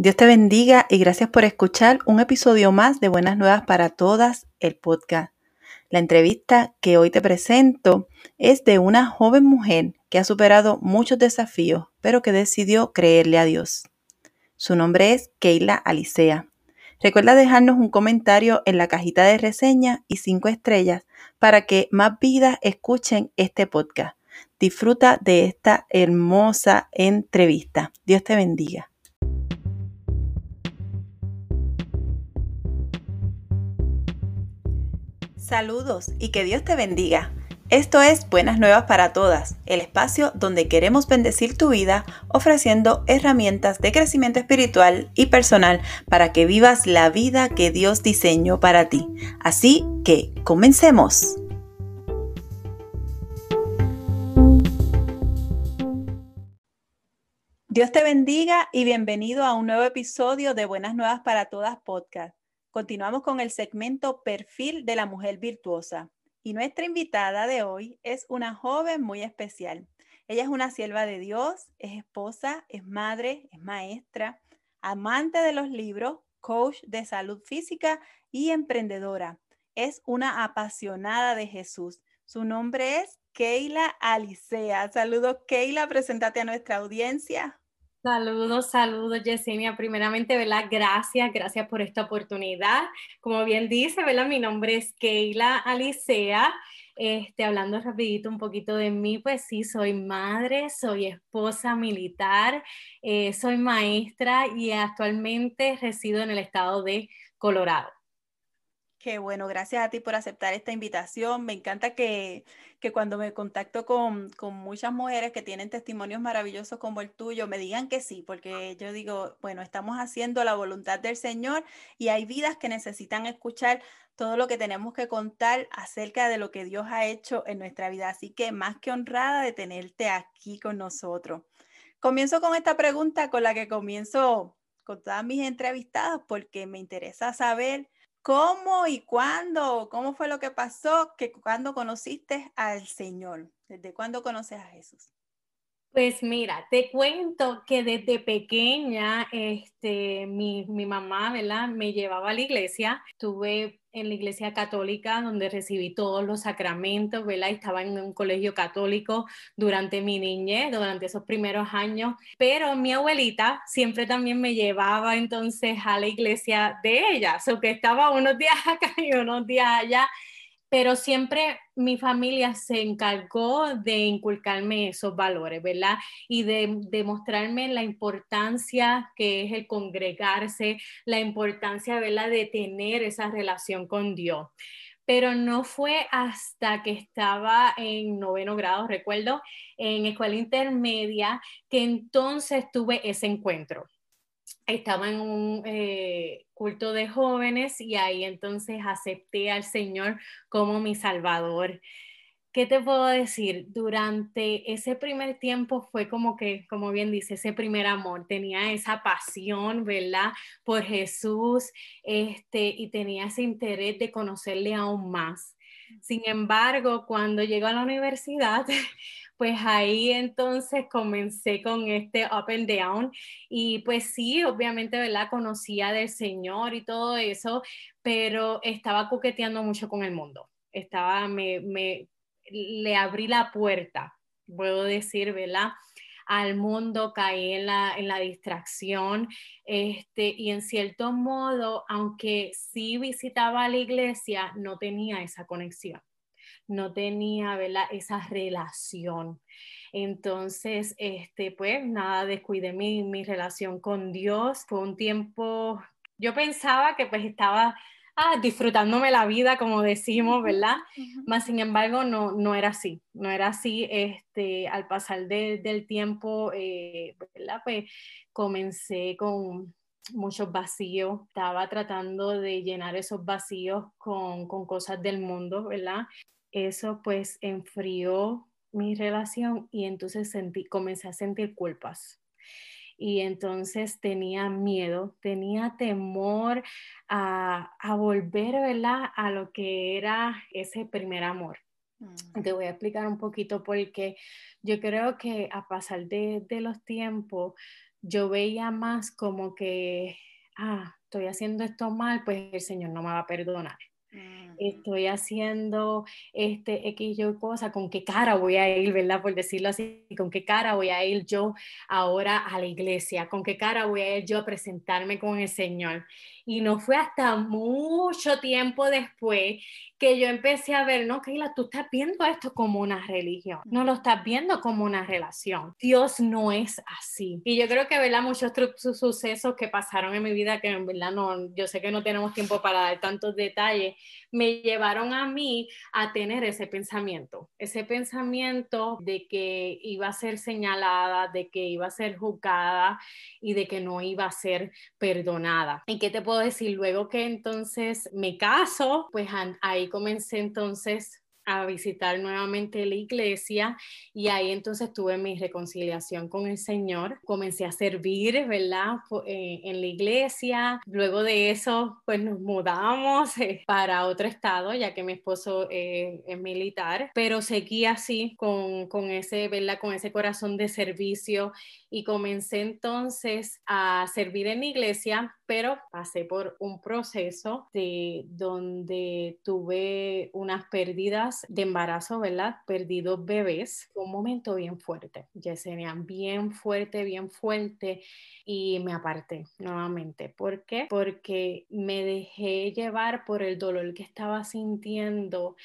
Dios te bendiga y gracias por escuchar un episodio más de Buenas Nuevas para Todas, el podcast. La entrevista que hoy te presento es de una joven mujer que ha superado muchos desafíos, pero que decidió creerle a Dios. Su nombre es Keila Alicea. Recuerda dejarnos un comentario en la cajita de reseña y cinco estrellas para que más vidas escuchen este podcast. Disfruta de esta hermosa entrevista. Dios te bendiga. Saludos y que Dios te bendiga. Esto es Buenas Nuevas para Todas, el espacio donde queremos bendecir tu vida ofreciendo herramientas de crecimiento espiritual y personal para que vivas la vida que Dios diseñó para ti. Así que, comencemos. Dios te bendiga y bienvenido a un nuevo episodio de Buenas Nuevas para Todas podcast. Continuamos con el segmento Perfil de la Mujer Virtuosa. Y nuestra invitada de hoy es una joven muy especial. Ella es una sierva de Dios, es esposa, es madre, es maestra, amante de los libros, coach de salud física y emprendedora. Es una apasionada de Jesús. Su nombre es Keila Alicea. Saludos, Keila. Preséntate a nuestra audiencia. Saludos, saludos, Yesenia. Primeramente, ¿verdad? Gracias, gracias por esta oportunidad. Como bien dice, ¿verdad? Mi nombre es Keila Alicea. Este, hablando rapidito un poquito de mí, pues sí, soy madre, soy esposa militar, eh, soy maestra y actualmente resido en el estado de Colorado. Qué bueno, gracias a ti por aceptar esta invitación. Me encanta que, que cuando me contacto con, con, muchas mujeres que tienen testimonios maravillosos como el tuyo, me digan que sí, porque yo digo, bueno, estamos haciendo la voluntad del Señor y hay vidas que necesitan escuchar todo lo que tenemos que contar acerca de lo que Dios ha hecho en nuestra vida. Así que más que honrada de tenerte aquí con nosotros. Comienzo con esta pregunta con la que comienzo con todas mis entrevistadas, porque me interesa saber ¿Cómo y cuándo? ¿Cómo fue lo que pasó? Que cuando conociste al Señor? ¿Desde cuándo conoces a Jesús? Pues mira, te cuento que desde pequeña, este, mi, mi, mamá, ¿verdad? Me llevaba a la iglesia. Estuve en la iglesia católica donde recibí todos los sacramentos, ¿verdad? Estaba en un colegio católico durante mi niñez, durante esos primeros años. Pero mi abuelita siempre también me llevaba entonces a la iglesia de ella, o que estaba unos días acá y unos días allá pero siempre mi familia se encargó de inculcarme esos valores, ¿verdad? Y de demostrarme la importancia que es el congregarse, la importancia, ¿verdad?, de tener esa relación con Dios. Pero no fue hasta que estaba en noveno grado, recuerdo, en escuela intermedia, que entonces tuve ese encuentro estaba en un eh, culto de jóvenes y ahí entonces acepté al Señor como mi Salvador. ¿Qué te puedo decir? Durante ese primer tiempo fue como que, como bien dice, ese primer amor, tenía esa pasión, ¿verdad? Por Jesús, este, y tenía ese interés de conocerle aún más. Sin embargo, cuando llego a la universidad, pues ahí entonces comencé con este up and down y pues sí, obviamente, ¿verdad? Conocía del Señor y todo eso, pero estaba coqueteando mucho con el mundo. Estaba, me, me le abrí la puerta, puedo decir, ¿verdad? al mundo, caí en la, en la distracción, este, y en cierto modo, aunque sí visitaba la iglesia, no tenía esa conexión no tenía ¿verdad? esa relación. Entonces, este, pues nada, descuidé mi, mi relación con Dios. Fue un tiempo, yo pensaba que pues estaba ah, disfrutándome la vida, como decimos, ¿verdad? Más sin embargo, no, no era así, no era así. Este, al pasar del tiempo, eh, ¿verdad? Pues comencé con muchos vacíos, estaba tratando de llenar esos vacíos con, con cosas del mundo, ¿verdad? Eso pues enfrió mi relación y entonces sentí, comencé a sentir culpas. Y entonces tenía miedo, tenía temor a, a volver ¿verdad? a lo que era ese primer amor. Mm. Te voy a explicar un poquito porque yo creo que a pasar de, de los tiempos, yo veía más como que, ah, estoy haciendo esto mal, pues el Señor no me va a perdonar estoy haciendo este X yo cosa, con qué cara voy a ir, ¿verdad? Por decirlo así, con qué cara voy a ir yo ahora a la iglesia, con qué cara voy a ir yo a presentarme con el Señor. Y no fue hasta mucho tiempo después que yo empecé a ver, no, Keila, tú estás viendo esto como una religión, no lo estás viendo como una relación. Dios no es así. Y yo creo que, ¿verdad? Muchos sucesos que pasaron en mi vida, que verdad no, yo sé que no tenemos tiempo para dar tantos detalles, me llevaron a mí a tener ese pensamiento, ese pensamiento de que iba a ser señalada, de que iba a ser juzgada y de que no iba a ser perdonada. ¿Y qué te puedo decir? Luego que entonces me caso, pues ahí comencé entonces a visitar nuevamente la iglesia y ahí entonces tuve mi reconciliación con el Señor. Comencé a servir, ¿verdad? Eh, en la iglesia. Luego de eso, pues nos mudamos eh, para otro estado, ya que mi esposo eh, es militar, pero seguí así con, con ese, ¿verdad? Con ese corazón de servicio y comencé entonces a servir en la iglesia, pero pasé por un proceso de donde tuve unas pérdidas de embarazo, ¿verdad? Perdí dos bebés. Un momento bien fuerte, Yesenia, bien fuerte, bien fuerte y me aparté nuevamente. ¿Por qué? Porque me dejé llevar por el dolor que estaba sintiendo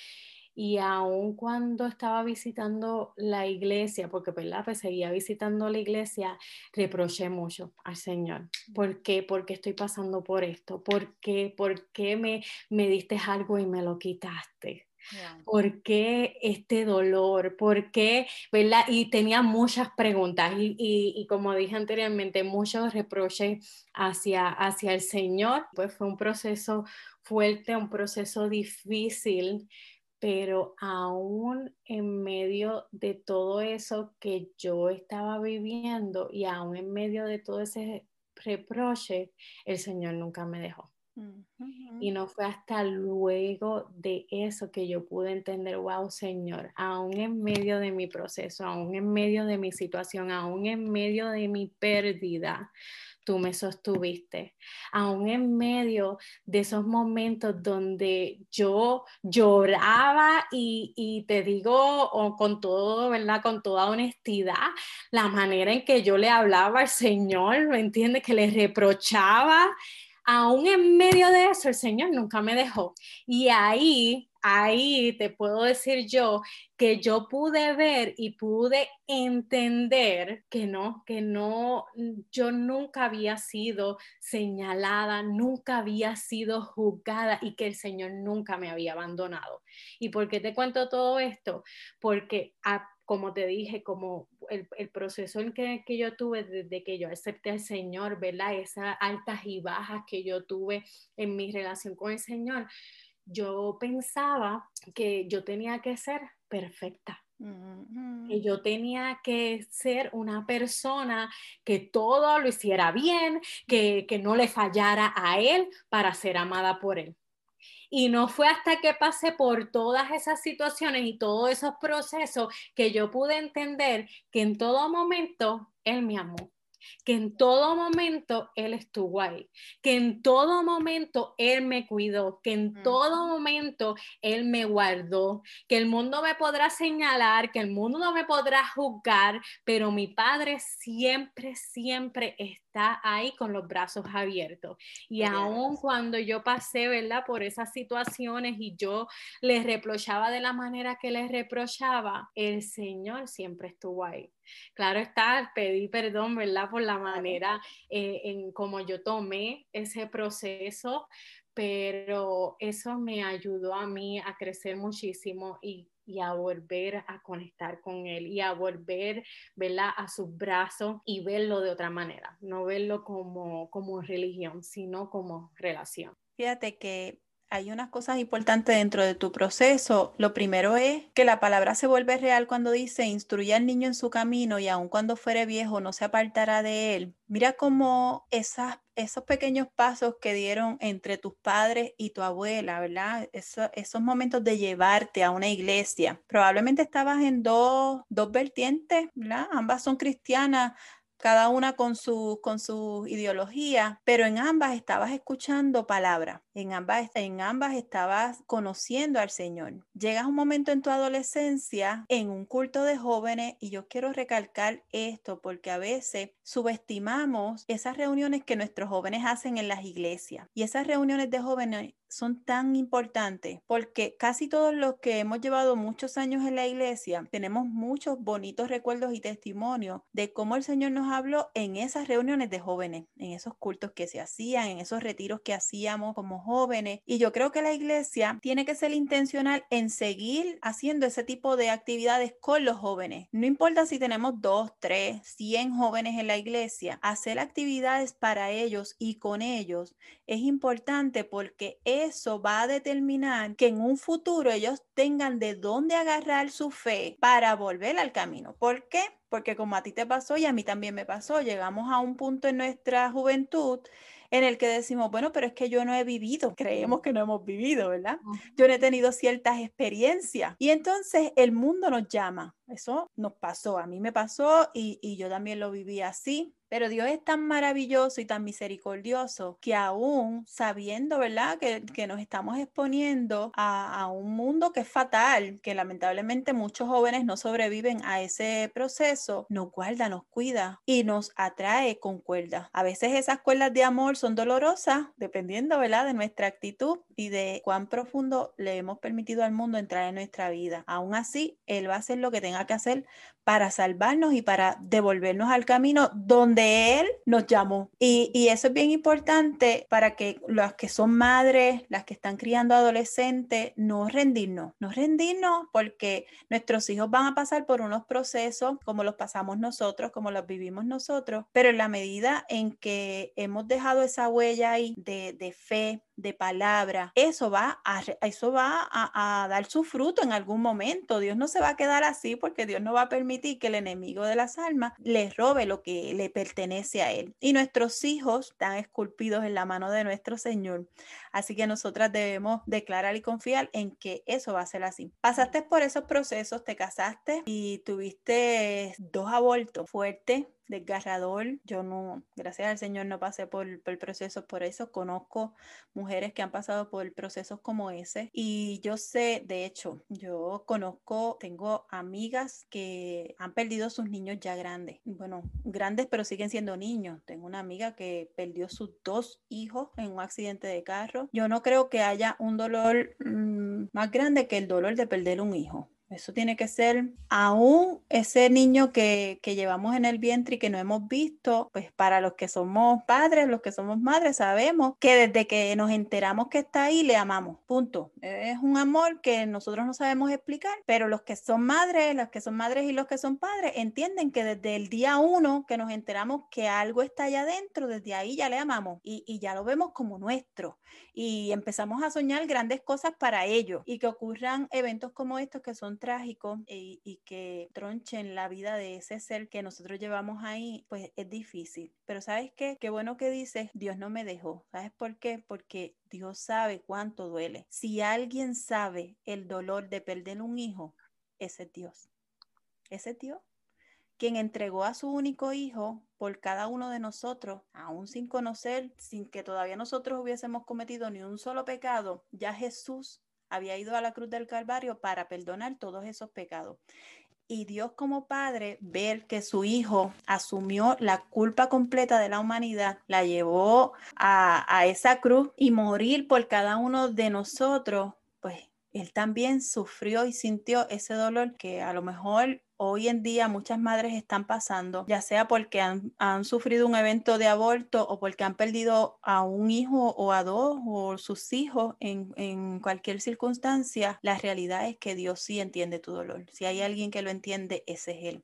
y aun cuando estaba visitando la iglesia, porque ¿verdad? Pues seguía visitando la iglesia, reproché mucho al Señor. ¿Por qué? Porque estoy pasando por esto. ¿Por qué? ¿Por qué me, me diste algo y me lo quitaste? ¿Por qué este dolor? ¿Por qué? ¿Verdad? Y tenía muchas preguntas y, y, como dije anteriormente, muchos reproches hacia, hacia el Señor. Pues fue un proceso fuerte, un proceso difícil, pero aún en medio de todo eso que yo estaba viviendo y aún en medio de todo ese reproche, el Señor nunca me dejó. Y no fue hasta luego de eso que yo pude entender, wow, Señor, aún en medio de mi proceso, aún en medio de mi situación, aún en medio de mi pérdida, tú me sostuviste, aún en medio de esos momentos donde yo lloraba y, te digo con todo, ¿verdad? Con toda honestidad, la manera en que yo le hablaba al Señor, ¿me entiendes? Que le reprochaba. Aún en medio de eso, el Señor nunca me dejó. Y ahí ahí te puedo decir yo que yo pude ver y pude entender que no, que no, yo nunca había sido señalada, nunca había sido juzgada y que el Señor nunca me había abandonado. ¿Y por qué te cuento todo esto? Porque como te dije, como el, proceso en que, que, yo tuve desde que yo acepté al Señor, ¿verdad? Esas altas y bajas que yo tuve en mi relación con el Señor, yo pensaba que yo tenía que ser perfecta. Que yo tenía que ser una persona que todo lo hiciera bien, que, que no le fallara a él para ser amada por él. Y no fue hasta que pasé por todas esas situaciones y todos esos procesos que yo pude entender que en todo momento Él me amó que en todo momento Él estuvo ahí, que en todo momento Él me cuidó, que en todo momento Él me guardó, que el mundo me podrá señalar, que el mundo no me podrá juzgar, pero mi Padre siempre, siempre está ahí con los brazos abiertos. Y aun cuando yo pasé, ¿verdad? Por esas situaciones y yo les reprochaba de la manera que les reprochaba, el Señor siempre estuvo ahí. Claro está, pedí perdón, ¿verdad? Por la manera eh, en cómo yo tomé ese proceso, pero eso me ayudó a mí a crecer muchísimo y, a volver a conectar con él y a volver, ¿verdad? A sus brazos y verlo de otra manera, no verlo como, como religión, sino como relación. Fíjate que hay unas cosas importantes dentro de tu proceso. Lo primero es que la palabra se vuelve real cuando dice, instruye al niño en su camino y aun cuando fuere viejo no se apartará de él. Mira cómo esos pequeños pasos que dieron entre tus padres y tu abuela, ¿verdad? esos momentos de llevarte a una iglesia. Probablemente estabas en dos, dos vertientes, ¿verdad? Ambas son cristianas cada una con su, con su ideología, pero en ambas estabas escuchando palabra, en ambas, en ambas estabas conociendo al Señor. Llegas un momento en tu adolescencia en un culto de jóvenes y yo quiero recalcar esto porque a veces subestimamos esas reuniones que nuestros jóvenes hacen en las iglesias y esas reuniones de jóvenes son tan importantes porque casi todos los que hemos llevado muchos años en la iglesia tenemos muchos bonitos recuerdos y testimonios de cómo el Señor nos habló en esas reuniones de jóvenes, en esos cultos que se hacían, en esos retiros que hacíamos como jóvenes. Y yo creo que la iglesia tiene que ser intencional en seguir haciendo ese tipo de actividades con los jóvenes. No importa si tenemos dos, tres, cien jóvenes en la iglesia, hacer actividades para ellos y con ellos es importante porque eso va a determinar que en un futuro ellos tengan de dónde agarrar su fe para volver al camino. ¿Por qué? Porque como a ti te pasó y a mí también me pasó, llegamos a un punto en nuestra juventud en el que decimos, bueno, pero es que yo no he vivido, creemos que no hemos vivido, ¿verdad? Yo no he tenido ciertas experiencias. Y entonces el mundo nos llama, eso nos pasó, a mí me pasó y, y yo también lo viví así. Pero Dios es tan maravilloso y tan misericordioso que aún sabiendo, ¿verdad? Que, que nos estamos exponiendo a, a, un mundo que es fatal, que lamentablemente muchos jóvenes no sobreviven a ese proceso, nos guarda, nos cuida y nos atrae con cuerdas. A veces esas cuerdas de amor son dolorosas, dependiendo, ¿verdad? De nuestra actitud y de cuán profundo le hemos permitido al mundo entrar en nuestra vida. Aún así, Él va a hacer lo que tenga que hacer para salvarnos y para devolvernos al camino donde Él nos llamó. Y, eso es bien importante para que las que son madres, las que están criando adolescentes, no rendirnos, no rendirnos porque nuestros hijos van a pasar por unos procesos como los pasamos nosotros, como los vivimos nosotros, pero en la medida en que hemos dejado esa huella ahí de fe, de palabra, eso va, a, eso va a, dar su fruto en algún momento. Dios no se va a quedar así porque Dios no va a permitir que el enemigo de las almas les robe lo que le pertenece a él. Y nuestros hijos están esculpidos en la mano de nuestro Señor. Así que nosotras debemos declarar y confiar en que eso va a ser así. Pasaste por esos procesos, te casaste y tuviste dos abortos fuertes desgarrador. Yo no, gracias al Señor, no pasé por, por procesos por eso. Conozco mujeres que han pasado por procesos como ese y yo sé, de hecho, yo conozco, tengo amigas que han perdido sus niños ya grandes. Bueno, grandes pero siguen siendo niños. Tengo una amiga que perdió sus dos hijos en un accidente de carro. Yo no creo que haya un dolor mmm, más grande que el dolor de perder un hijo. Eso tiene que ser aún ese niño que, que, llevamos en el vientre y que no hemos visto, pues para los que somos padres, los que somos madres, sabemos que desde que nos enteramos que está ahí, le amamos. Punto. Es un amor que nosotros no sabemos explicar, pero los que son madres, los que son madres y los que son padres, entienden que desde el día uno que nos enteramos que algo está allá adentro, desde ahí ya le amamos y, y ya lo vemos como nuestro. Y empezamos a soñar grandes cosas para ellos y que ocurran eventos como estos que son trágico y, que tronchen la vida de ese ser que nosotros llevamos ahí, pues es difícil. Pero ¿sabes qué? Qué bueno que dices, Dios no me dejó. ¿Sabes por qué? Porque Dios sabe cuánto duele. Si alguien sabe el dolor de perder un hijo, ese es Dios. Ese es Dios quien entregó a su único hijo por cada uno de nosotros, aún sin conocer, sin que todavía nosotros hubiésemos cometido ni un solo pecado, ya Jesús había ido a la cruz del Calvario para perdonar todos esos pecados. Y Dios como Padre, ver que su Hijo asumió la culpa completa de la humanidad, la llevó a, a esa cruz y morir por cada uno de nosotros, pues él también sufrió y sintió ese dolor que a lo mejor hoy en día muchas madres están pasando, ya sea porque han, sufrido un evento de aborto o porque han perdido a un hijo o a dos o sus hijos en, en cualquier circunstancia, la realidad es que Dios sí entiende tu dolor. Si hay alguien que lo entiende, ese es Él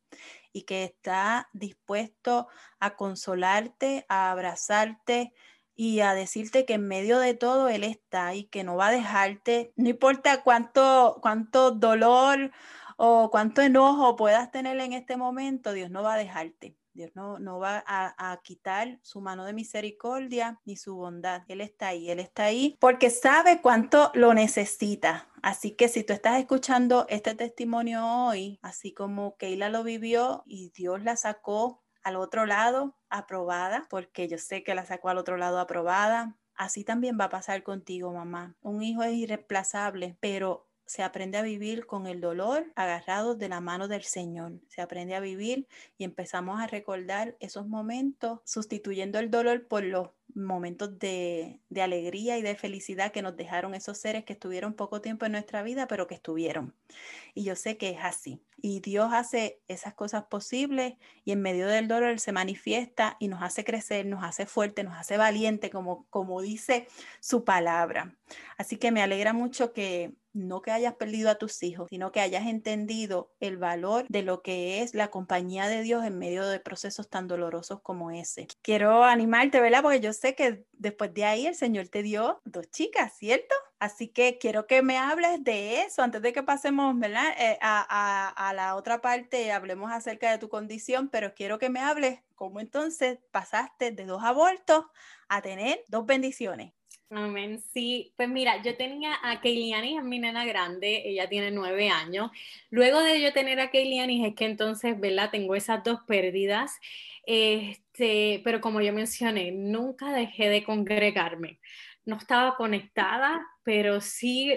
y que está dispuesto a consolarte, a abrazarte, y a decirte que en medio de todo Él está y que no va a dejarte, no importa cuánto, cuánto dolor o cuánto enojo puedas tener en este momento, Dios no va a dejarte. Dios no, no va a, a, quitar su mano de misericordia ni su bondad. Él está ahí, Él está ahí porque sabe cuánto lo necesita. Así que si tú estás escuchando este testimonio hoy, así como Keila lo vivió y Dios la sacó al otro lado aprobada, porque yo sé que la sacó al otro lado aprobada. Así también va a pasar contigo, mamá. Un hijo es irreemplazable, pero se aprende a vivir con el dolor agarrado de la mano del Señor. Se aprende a vivir y empezamos a recordar esos momentos sustituyendo el dolor por los momentos de, de, alegría y de felicidad que nos dejaron esos seres que estuvieron poco tiempo en nuestra vida, pero que estuvieron. Y yo sé que es así. Y Dios hace esas cosas posibles y en medio del dolor se manifiesta y nos hace crecer, nos hace fuerte, nos hace valiente, como, como dice su palabra. Así que me alegra mucho que no que hayas perdido a tus hijos, sino que hayas entendido el valor de lo que es la compañía de Dios en medio de procesos tan dolorosos como ese. Quiero animarte, ¿verdad? Porque yo sé que después de ahí el Señor te dio dos chicas, ¿cierto? Así que quiero que me hables de eso antes de que pasemos, ¿verdad? Eh, a, a, la otra parte, hablemos acerca de tu condición, pero quiero que me hables cómo entonces pasaste de dos abortos a tener dos bendiciones. Amén. Sí, pues mira, yo tenía a Keiliani, es mi nena grande, ella tiene nueve años. Luego de yo tener a Keiliani, es que entonces, ¿verdad? Tengo esas dos pérdidas. Este, pero como yo mencioné, nunca dejé de congregarme. No estaba conectada, pero sí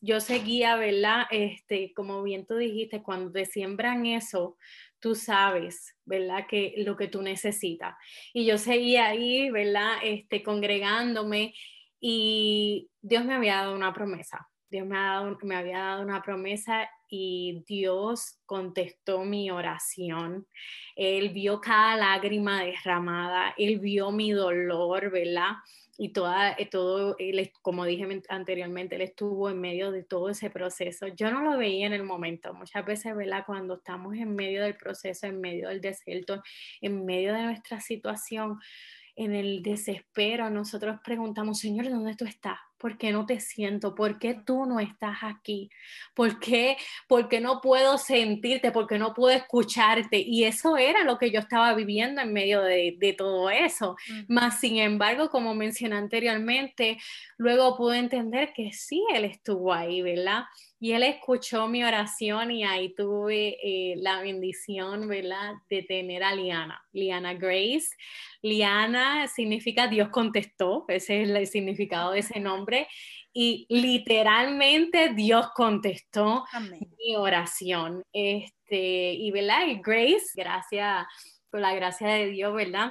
yo seguía, ¿verdad? Este, como bien tú dijiste, cuando te siembran eso, tú sabes, ¿verdad? Que lo que tú necesitas. Y yo seguía ahí, ¿verdad? Este, congregándome y Dios me había dado una promesa. Dios me, había dado una promesa y Dios contestó mi oración. Él vio cada lágrima derramada, Él vio mi dolor, ¿verdad? Y eh, todo, como dije anteriormente, Él estuvo en medio de todo ese proceso. Yo no lo veía en el momento. Muchas veces, ¿verdad? Cuando estamos en medio del proceso, en medio del desierto, en medio de nuestra situación, en el desespero, nosotros preguntamos, Señor, ¿dónde tú estás? ¿Por qué no te siento? ¿Por qué tú no estás aquí? ¿Por qué, ¿Por qué no puedo sentirte? ¿Por qué no puedo escucharte? Y eso era lo que yo estaba viviendo en medio de, de todo eso. Más sin embargo, como mencioné anteriormente, luego pude entender que sí, Él estuvo ahí, ¿verdad? Y Él escuchó mi oración y ahí tuve eh, la bendición, ¿verdad?, de tener a Liana, Liana Grace. Liana significa Dios contestó, ese es el significado de ese nombre. Y literalmente Dios contestó mi oración. Este, y, ¿verdad? Y Grace, gracias por la gracia de Dios, ¿verdad?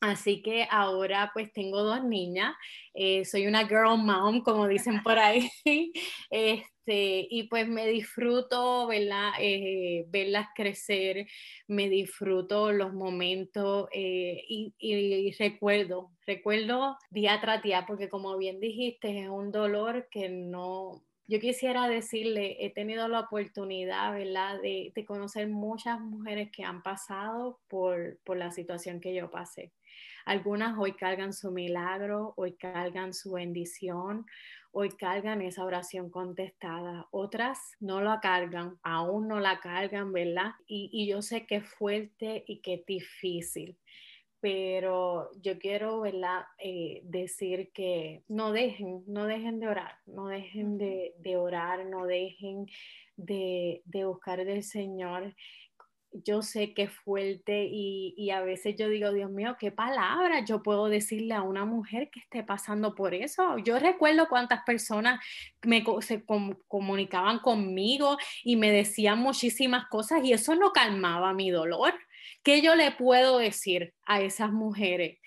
Así que ahora pues tengo dos niñas, eh, soy una girl mom, como dicen por ahí, este, y pues me disfruto, ¿verdad? Eh, verlas crecer, me disfruto los momentos eh, y, y, recuerdo, recuerdo día tras día, porque como bien dijiste, es un dolor que no, yo quisiera decirle, he tenido la oportunidad, ¿verdad?, de, de, conocer muchas mujeres que han pasado por, por la situación que yo pasé. Algunas hoy cargan su milagro, hoy cargan su bendición, hoy cargan esa oración contestada. Otras no la cargan, aún no la cargan, ¿verdad? Y, yo sé que es fuerte y que es difícil pero yo quiero ¿verdad? Eh, decir que no dejen, no dejen de orar, no dejen de, orar, no dejen de, de buscar del Señor yo sé que es fuerte y, a veces yo digo, Dios mío, ¿qué palabras yo puedo decirle a una mujer que esté pasando por eso? Yo recuerdo cuántas personas me, se comunicaban conmigo y me decían muchísimas cosas y eso no calmaba mi dolor. ¿Qué yo le puedo decir a esas mujeres?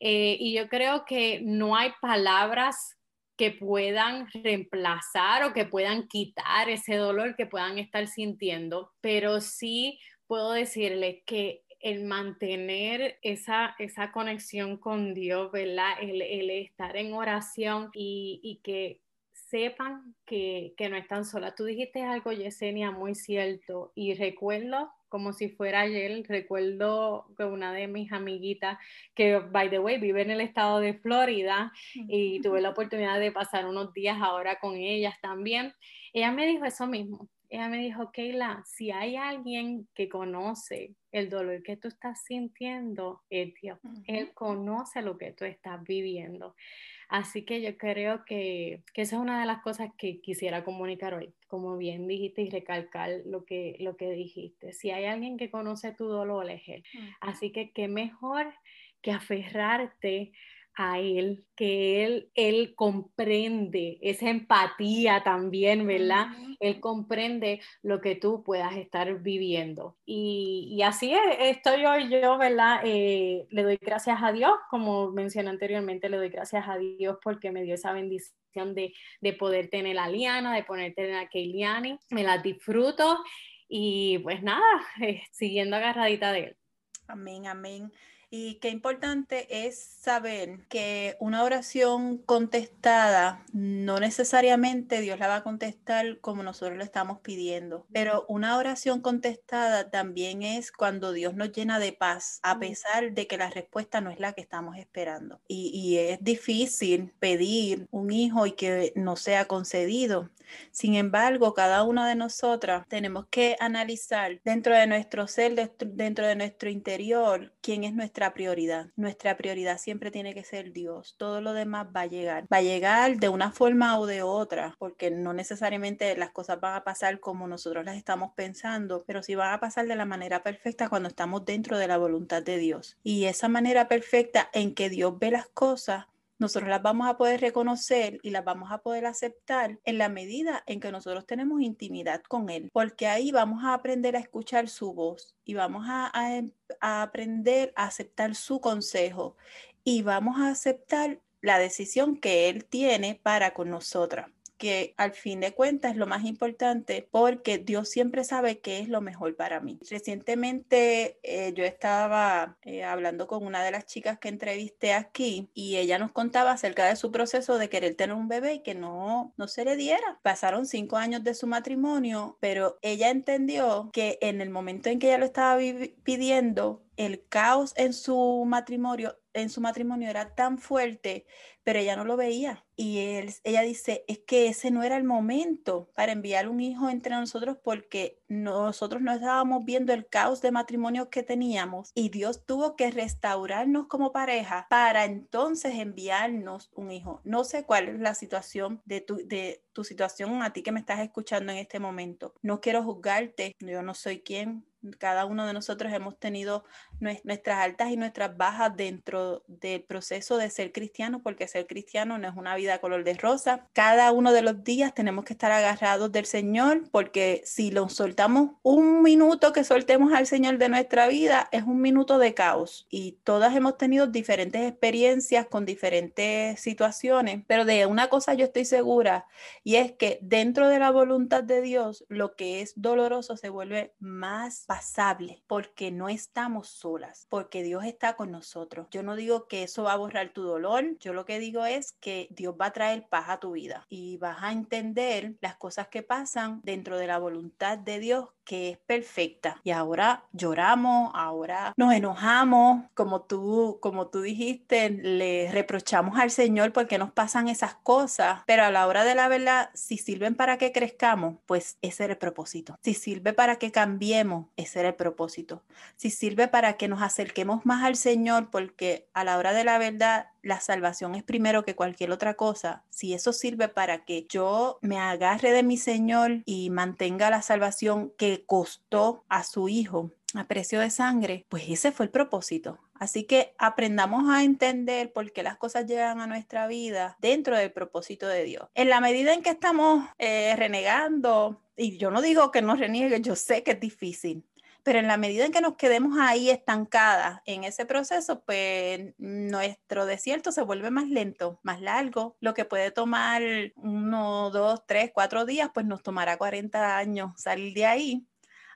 Eh, y yo creo que no hay palabras que puedan reemplazar o que puedan quitar ese dolor que puedan estar sintiendo, pero sí puedo decirle que el mantener esa, esa conexión con Dios, ¿verdad? El, el estar en oración y, y que sepan que, que, no están solas. Tú dijiste algo, Yesenia, muy cierto, y recuerdo como si fuera ayer, recuerdo que una de mis amiguitas, que by the way vive en el estado de Florida y tuve la oportunidad de pasar unos días ahora con ellas también, ella me dijo eso mismo, ella me dijo, Keila, si hay alguien que conoce el dolor que tú estás sintiendo, es Dios. Él conoce lo que tú estás viviendo. Así que yo creo que, esa es una de las cosas que quisiera comunicar hoy, como bien dijiste y recalcar lo que, lo que dijiste. Si hay alguien que conoce tu dolor, es Él. Así que qué mejor que aferrarte a él, que él, él comprende esa empatía también, ¿verdad? Él comprende lo que tú puedas estar viviendo. Y, así estoy hoy yo, ¿verdad? Eh, le doy gracias a Dios, como mencioné anteriormente, le doy gracias a Dios porque me dio esa bendición de, poder tener a Liana, de poder tener a Keiliani, me la disfruto y pues nada, eh, siguiendo agarradita de él. Amén, amén. Y qué importante es saber que una oración contestada no necesariamente Dios la va a contestar como nosotros le estamos pidiendo, pero una oración contestada también es cuando Dios nos llena de paz, a pesar de que la respuesta no es la que estamos esperando. Y, y es difícil pedir un hijo y que no sea concedido. Sin embargo, cada una de nosotras tenemos que analizar dentro de nuestro ser, dentro de nuestro interior, quién es nuestra prioridad. Nuestra prioridad siempre tiene que ser Dios. Todo lo demás va a llegar. Va a llegar de una forma o de otra, porque no necesariamente las cosas van a pasar como nosotros las estamos pensando, pero sí van a pasar de la manera perfecta cuando estamos dentro de la voluntad de Dios. Y esa manera perfecta en que Dios ve las cosas nosotros las vamos a poder reconocer y las vamos a poder aceptar en la medida en que nosotros tenemos intimidad con Él, porque ahí vamos a aprender a escuchar su voz y vamos a, a aprender a aceptar su consejo y vamos a aceptar la decisión que Él tiene para con nosotras que al fin de cuentas es lo más importante porque Dios siempre sabe qué es lo mejor para mí. Recientemente eh, yo estaba eh, hablando con una de las chicas que entrevisté aquí y ella nos contaba acerca de su proceso de querer tener un bebé y que no, no se le diera. Pasaron cinco años de su matrimonio, pero ella entendió que en el momento en que ella lo estaba pidiendo, el caos en su matrimonio en su matrimonio era tan fuerte, pero ella no lo veía. Y él, ella dice, es que ese no era el momento para enviar un hijo entre nosotros porque nosotros no estábamos viendo el caos de matrimonio que teníamos y Dios tuvo que restaurarnos como pareja para entonces enviarnos un hijo. No sé cuál es la situación de tu, de tu situación a ti que me estás escuchando en este momento. No quiero juzgarte, yo no soy quien cada uno de nosotros hemos tenido nuestras altas y nuestras bajas dentro del proceso de ser cristiano, porque ser cristiano no es una vida color de rosa. Cada uno de los días tenemos que estar agarrados del Señor, porque si lo soltamos un minuto que soltemos al Señor de nuestra vida, es un minuto de caos. Y todas hemos tenido diferentes experiencias con diferentes situaciones, pero de una cosa yo estoy segura, y es que dentro de la voluntad de Dios, lo que es doloroso se vuelve más pasable, porque no estamos solas, porque Dios está con nosotros. Yo no digo que eso va a borrar tu dolor, yo lo que digo es que Dios va a traer paz a tu vida y vas a entender las cosas que pasan dentro de la voluntad de Dios que es perfecta. Y ahora lloramos, ahora nos enojamos, como tú, como tú dijiste, le reprochamos al Señor porque nos pasan esas cosas, pero a la hora de la verdad, si sirven para que crezcamos, pues ese era el propósito. Si sirve para que cambiemos, ese era el propósito. Si sirve para que nos acerquemos más al Señor, porque a la hora de la verdad, la salvación es primero que cualquier otra cosa, si eso sirve para que yo me agarre de mi Señor y mantenga la salvación que costó a su Hijo a precio de sangre, pues ese fue el propósito. Así que aprendamos a entender por qué las cosas llegan a nuestra vida dentro del propósito de Dios. En la medida en que estamos eh, renegando, y yo no digo que no reniegue, yo sé que es difícil, pero en la medida en que nos quedemos ahí estancadas en ese proceso, pues nuestro desierto se vuelve más lento, más largo. Lo que puede tomar uno, dos, tres, cuatro días, pues nos tomará 40 años salir de ahí.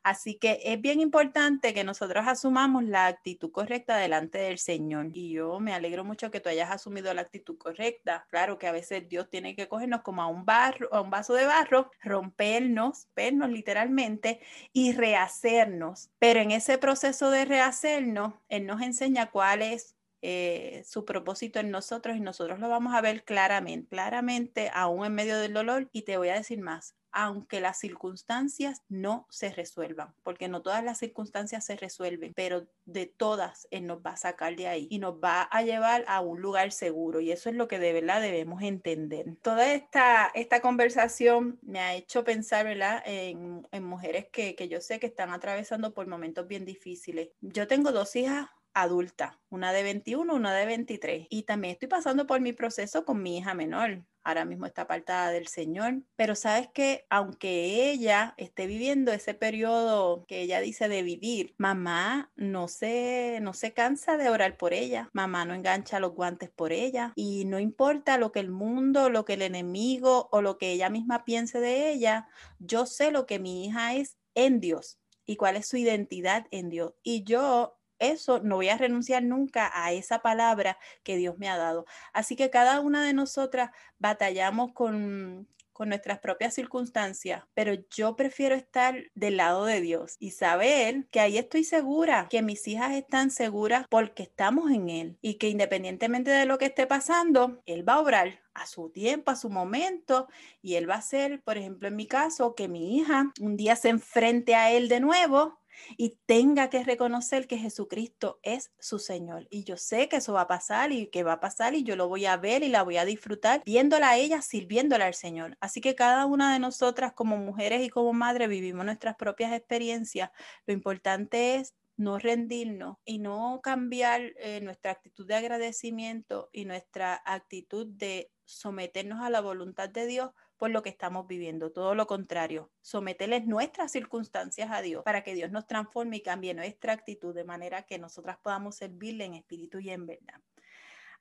Así que es bien importante que nosotros asumamos la actitud correcta delante del Señor. Y yo me alegro mucho que tú hayas asumido la actitud correcta. Claro que a veces Dios tiene que cogernos como a un barro, a un vaso de barro, rompernos, vernos literalmente y rehacernos. Pero en ese proceso de rehacernos, Él nos enseña cuál es eh, su propósito en nosotros y nosotros lo vamos a ver claramente, claramente, aún en medio del dolor. Y te voy a decir más, aunque las circunstancias no se resuelvan, porque no todas las circunstancias se resuelven, pero de todas Él nos va a sacar de ahí y nos va a llevar a un lugar seguro. Y eso es lo que de verdad debemos entender. Toda esta, esta conversación me ha hecho pensar en mujeres que, que yo sé que están atravesando por momentos bien difíciles. Yo tengo dos hijas adulta, una de 21, una de 23. Y también estoy pasando por mi proceso con mi hija menor. Ahora mismo está apartada del Señor. Pero sabes que aunque ella esté viviendo ese periodo que ella dice de vivir, mamá no se, no se cansa de orar por ella. Mamá no engancha los guantes por ella. Y no importa lo que el mundo, lo que el enemigo o lo que ella misma piense de ella, yo sé lo que mi hija es en Dios y cuál es su identidad en Dios. Y yo eso no voy a renunciar nunca a esa palabra que Dios me ha dado. Así que cada una de nosotras batallamos con, con nuestras propias circunstancias, pero yo prefiero estar del lado de Dios y saber que ahí estoy segura, que mis hijas están seguras porque estamos en Él y que independientemente de lo que esté pasando, Él va a obrar a su tiempo, a su momento, y Él va a hacer, por ejemplo, en mi caso, que mi hija un día se enfrente a Él de nuevo y tenga que reconocer que Jesucristo es su Señor. Y yo sé que eso va a pasar y que va a pasar y yo lo voy a ver y la voy a disfrutar viéndola a ella, sirviéndola al Señor. Así que cada una de nosotras como mujeres y como madres vivimos nuestras propias experiencias. Lo importante es no rendirnos y no cambiar eh, nuestra actitud de agradecimiento y nuestra actitud de someternos a la voluntad de Dios por lo que estamos viviendo. Todo lo contrario, someterles nuestras circunstancias a Dios para que Dios nos transforme y cambie nuestra actitud de manera que nosotras podamos servirle en espíritu y en verdad.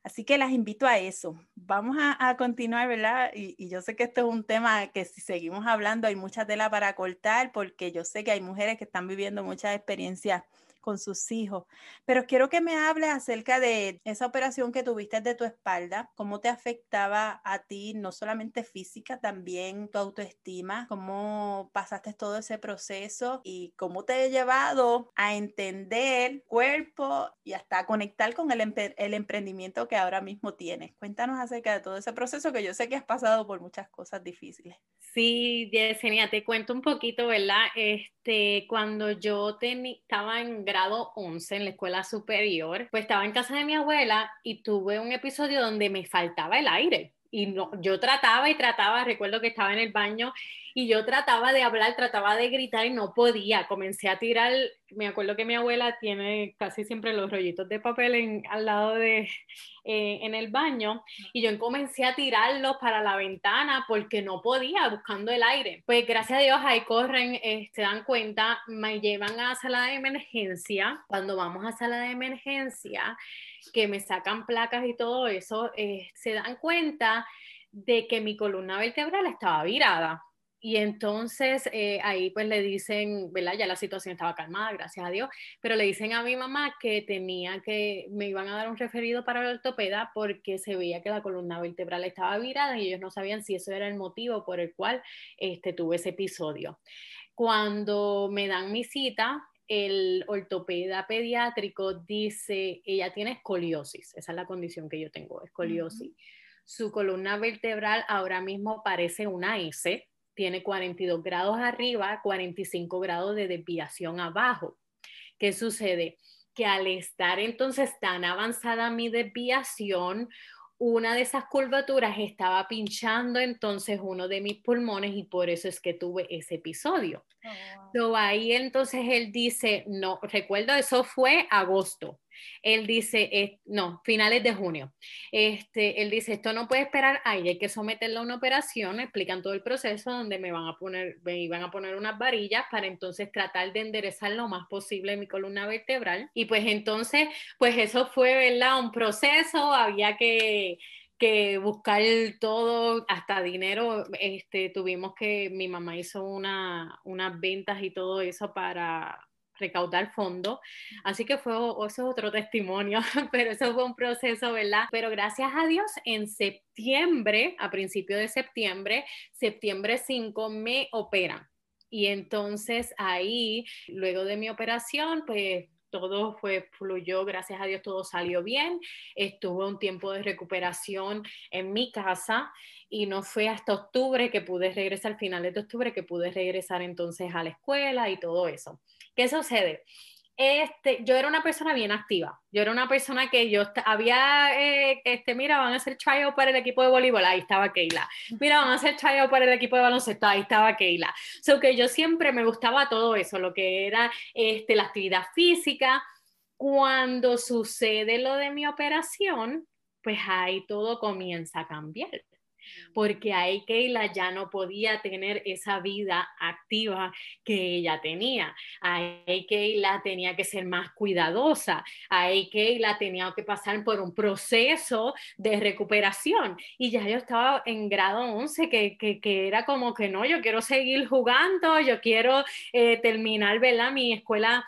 Así que las invito a eso. Vamos a, continuar, ¿verdad? Y, y, yo sé que esto es un tema que si seguimos hablando hay mucha tela para cortar porque yo sé que hay mujeres que están viviendo muchas experiencias con sus hijos. Pero quiero que me hables acerca de esa operación que tuviste de tu espalda, cómo te afectaba a ti, no solamente física, también tu autoestima, cómo pasaste todo ese proceso y cómo te ha llevado a entender cuerpo y hasta conectar con el, el emprendimiento que ahora mismo tienes. Cuéntanos acerca de todo ese proceso que yo sé que has pasado por muchas cosas difíciles. Sí, Yesenia, te cuento un poquito, ¿verdad? Este, cuando yo estaba en grado 11 en la escuela superior, pues estaba en casa de mi abuela y tuve un episodio donde me faltaba el aire. Y no, yo trataba y trataba, recuerdo que estaba en el baño y yo trataba de hablar, trataba de gritar y no podía. Comencé a tirar, me acuerdo que mi abuela tiene casi siempre los rollitos de papel en, al lado de, eh, en el baño, y yo comencé a tirarlos para la ventana porque no podía, buscando el aire. Pues gracias a Dios ahí corren, eh, se dan cuenta, me llevan a sala de emergencia. Cuando vamos a sala de emergencia, que me sacan placas y todo eso, eh, se dan cuenta de que mi columna vertebral estaba virada y entonces eh, ahí pues le dicen, ¿verdad? Ya la situación estaba calmada, gracias a Dios, pero le dicen a mi mamá que tenía que, me iban a dar un referido para el ortopeda porque se veía que la columna vertebral estaba virada y ellos no sabían si eso era el motivo por el cual este, tuve ese episodio. Cuando me dan mi cita, el ortopeda pediátrico dice, ella tiene escoliosis, esa es la condición que yo tengo, escoliosis. Su columna vertebral ahora mismo parece una S, tiene 42 grados arriba, 45 grados de desviación abajo. ¿Qué sucede? Que al estar entonces tan avanzada mi desviación, una de esas curvaturas estaba pinchando entonces uno de mis pulmones y por eso es que tuve ese episodio. Oh, ahí entonces él dice, no, recuerdo, eso fue agosto. Él dice, eh, no, finales de junio. Este, él dice, esto no puede esperar, ahí hay que someterlo a una operación, explican todo el proceso donde me van a poner, me iban a poner unas varillas para entonces tratar de enderezar lo más posible mi columna vertebral. Y pues entonces, pues eso fue, ¿verdad? Un proceso, había que que buscar todo, hasta dinero, este, tuvimos que, mi mamá hizo una, unas ventas y todo eso para, recaudar fondos. Así que fue, eso es otro testimonio, pero eso fue un proceso, ¿verdad? Pero gracias a Dios, en septiembre, a principio de septiembre, septiembre 5, me operan. Y entonces ahí, luego de mi operación, pues todo fue, fluyó, gracias a Dios todo salió bien. Estuve un tiempo de recuperación en mi casa y no fue hasta octubre que pude regresar, al final de octubre que pude regresar entonces a la escuela y todo eso. ¿Qué sucede? Este, yo era una persona bien activa. Yo era una persona que yo había, eh, este, mira, van a hacer trial para el equipo de voleibol, ahí estaba Keila. Mira, van a hacer trial para el equipo de baloncesto, ahí estaba Keila. So que yo siempre me gustaba todo eso, lo que era este, la actividad física. Cuando sucede lo de mi operación, pues ahí todo comienza a cambiar porque ahí Keila ya no podía tener esa vida activa que ella tenía. Ahí Keila tenía que ser más cuidadosa. Ahí Keila tenía que pasar por un proceso de recuperación. Y ya yo estaba en grado 11, que, era como que no, yo quiero seguir jugando, yo quiero eh, terminar, ¿verdad? Mi escuela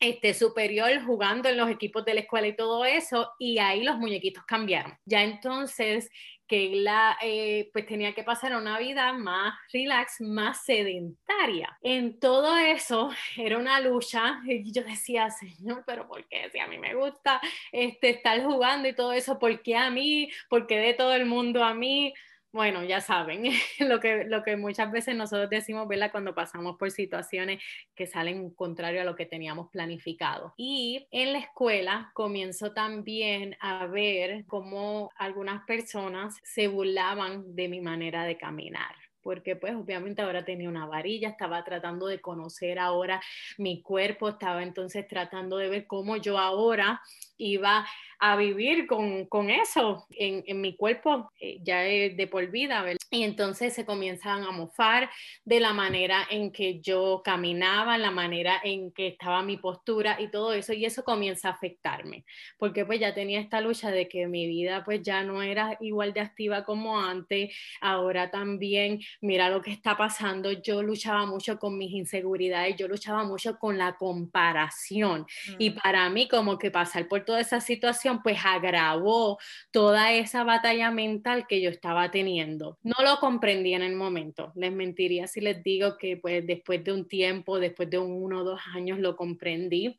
este, superior jugando en los equipos de la escuela y todo eso, y ahí los muñequitos cambiaron. Ya entonces que eh, pues tenía que pasar una vida más relax, más sedentaria. En todo eso era una lucha y yo decía, Señor, pero ¿por qué? Si a mí me gusta este, estar jugando y todo eso, ¿por qué a mí? ¿Por qué de todo el mundo a mí? Bueno, ya saben, lo que, lo que muchas veces nosotros decimos, ¿verdad? Cuando pasamos por situaciones que salen contrario a lo que teníamos planificado. Y en la escuela comienzo también a ver cómo algunas personas se burlaban de mi manera de caminar porque pues obviamente ahora tenía una varilla, estaba tratando de conocer ahora mi cuerpo, estaba entonces tratando de ver cómo yo ahora iba a vivir con, con eso en, en, mi cuerpo eh, ya de por vida, ¿verdad? Y entonces se comienzan a mofar de la manera en que yo caminaba, la manera en que estaba mi postura y todo eso, y eso comienza a afectarme, porque pues ya tenía esta lucha de que mi vida pues ya no era igual de activa como antes, ahora también, mira lo que está pasando, yo luchaba mucho con mis inseguridades, yo luchaba mucho con la comparación, y mm. para mí como que pasar por toda esa situación, pues agravó toda esa batalla mental que yo estaba teniendo. No lo comprendí en el momento, les mentiría si les digo que pues después de un tiempo, después de uno o dos años lo comprendí.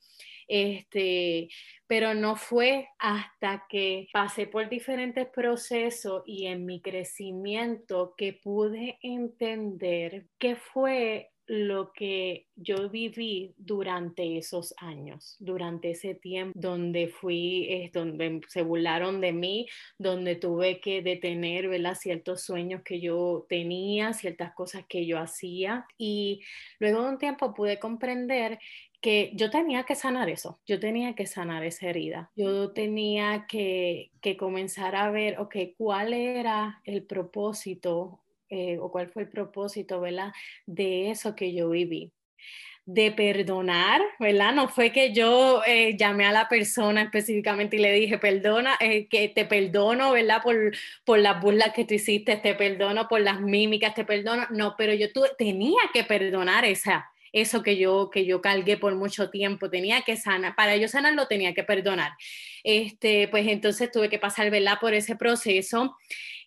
Este, pero no fue hasta que pasé por diferentes procesos y en mi crecimiento que pude entender qué fue lo que yo viví durante esos años, durante ese tiempo donde fui, donde se burlaron de mí, donde tuve que detener ¿verdad? ciertos sueños que yo tenía, ciertas cosas que yo hacía. Y luego de un tiempo pude comprender que yo tenía que sanar eso, yo tenía que sanar esa herida, yo tenía que, que comenzar a ver, ok, cuál era el propósito eh, o cuál fue el propósito, ¿verdad? De eso que yo viví. De perdonar, ¿verdad? No fue que yo eh, llamé a la persona específicamente y le dije, perdona, eh, que te perdono, ¿verdad? Por, por las burlas que tú hiciste, te perdono por las mímicas, te perdono. No, pero yo tuve, tenía que perdonar esa, eso que yo, que yo cargué por mucho tiempo, tenía que sanar, para yo sanarlo tenía que perdonar. Este, pues entonces tuve que pasar, ¿verdad? Por ese proceso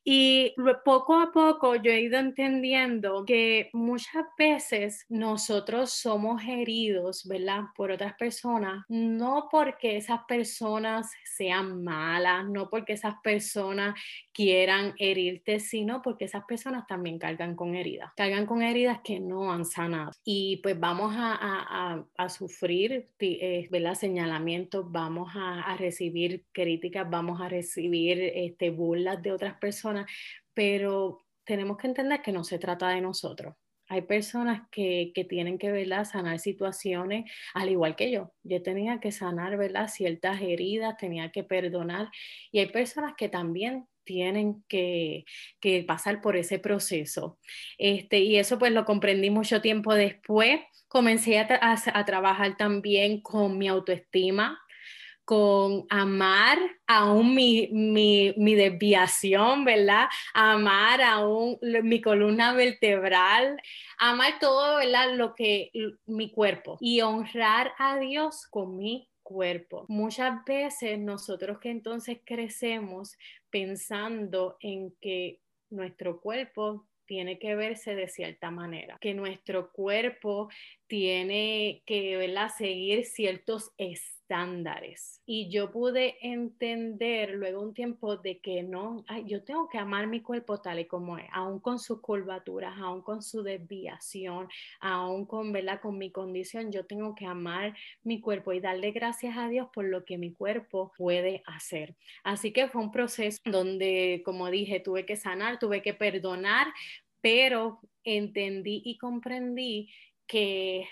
y poco a poco yo he ido entendiendo que muchas veces nosotros somos heridos, ¿verdad? Por otras personas, no porque esas personas sean malas, no porque esas personas quieran herirte, sino porque esas personas también cargan con heridas, cargan con heridas que no han sanado. Y pues vamos a, a, sufrir, eh, ¿verdad? Señalamientos, vamos a, recibir críticas, vamos a recibir este, burlas de otras personas pero tenemos que entender que no se trata de nosotros. Hay personas que, que tienen que ¿verdad? sanar situaciones, al igual que yo. Yo tenía que sanar ¿verdad? ciertas heridas, tenía que perdonar. Y hay personas que también tienen que, que, pasar por ese proceso. Este, y eso pues lo comprendí mucho tiempo después. Comencé a, a trabajar también con mi autoestima, con amar aún mi, mi, mi, desviación, ¿verdad? Amar aún mi columna vertebral, amar todo, ¿verdad? Lo que mi cuerpo y honrar a Dios con mi cuerpo. Muchas veces nosotros que entonces crecemos pensando en que nuestro cuerpo tiene que verse de cierta manera, que nuestro cuerpo tiene que ¿verdad? seguir ciertos estándares. Y yo pude entender luego un tiempo de que no, yo tengo que amar mi cuerpo tal y como es, aún con sus curvaturas, aún con su desviación, aún con, ¿verdad? con mi condición, yo tengo que amar mi cuerpo y darle gracias a Dios por lo que mi cuerpo puede hacer. Así que fue un proceso donde, como dije, tuve que sanar, tuve que perdonar, pero entendí y comprendí que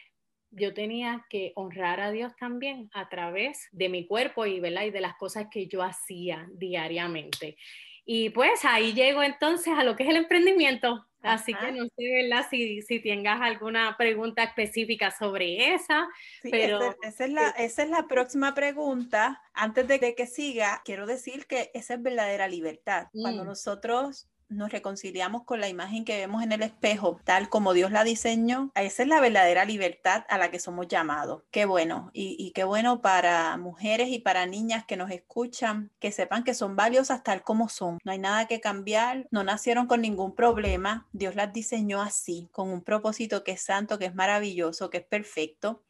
yo tenía que honrar a Dios también a través de mi cuerpo y, ¿verdad? y de las cosas que yo hacía diariamente. Y pues ahí llego entonces a lo que es el emprendimiento. Así que no sé, ¿verdad? Si, si tengas alguna pregunta específica sobre esa, pero... Esa, es la, esa es la próxima pregunta. Antes de, que siga, quiero decir que esa es verdadera libertad. Cuando mm. nosotros nos reconciliamos con la imagen que vemos en el espejo, tal como Dios la diseñó, esa es la verdadera libertad a la que somos llamados. Qué bueno, y, qué bueno para mujeres y para niñas que nos escuchan, que sepan que son valiosas tal como son. No hay nada que cambiar, no nacieron con ningún problema, Dios las diseñó así, con un propósito que es santo, que es maravilloso, que es perfecto.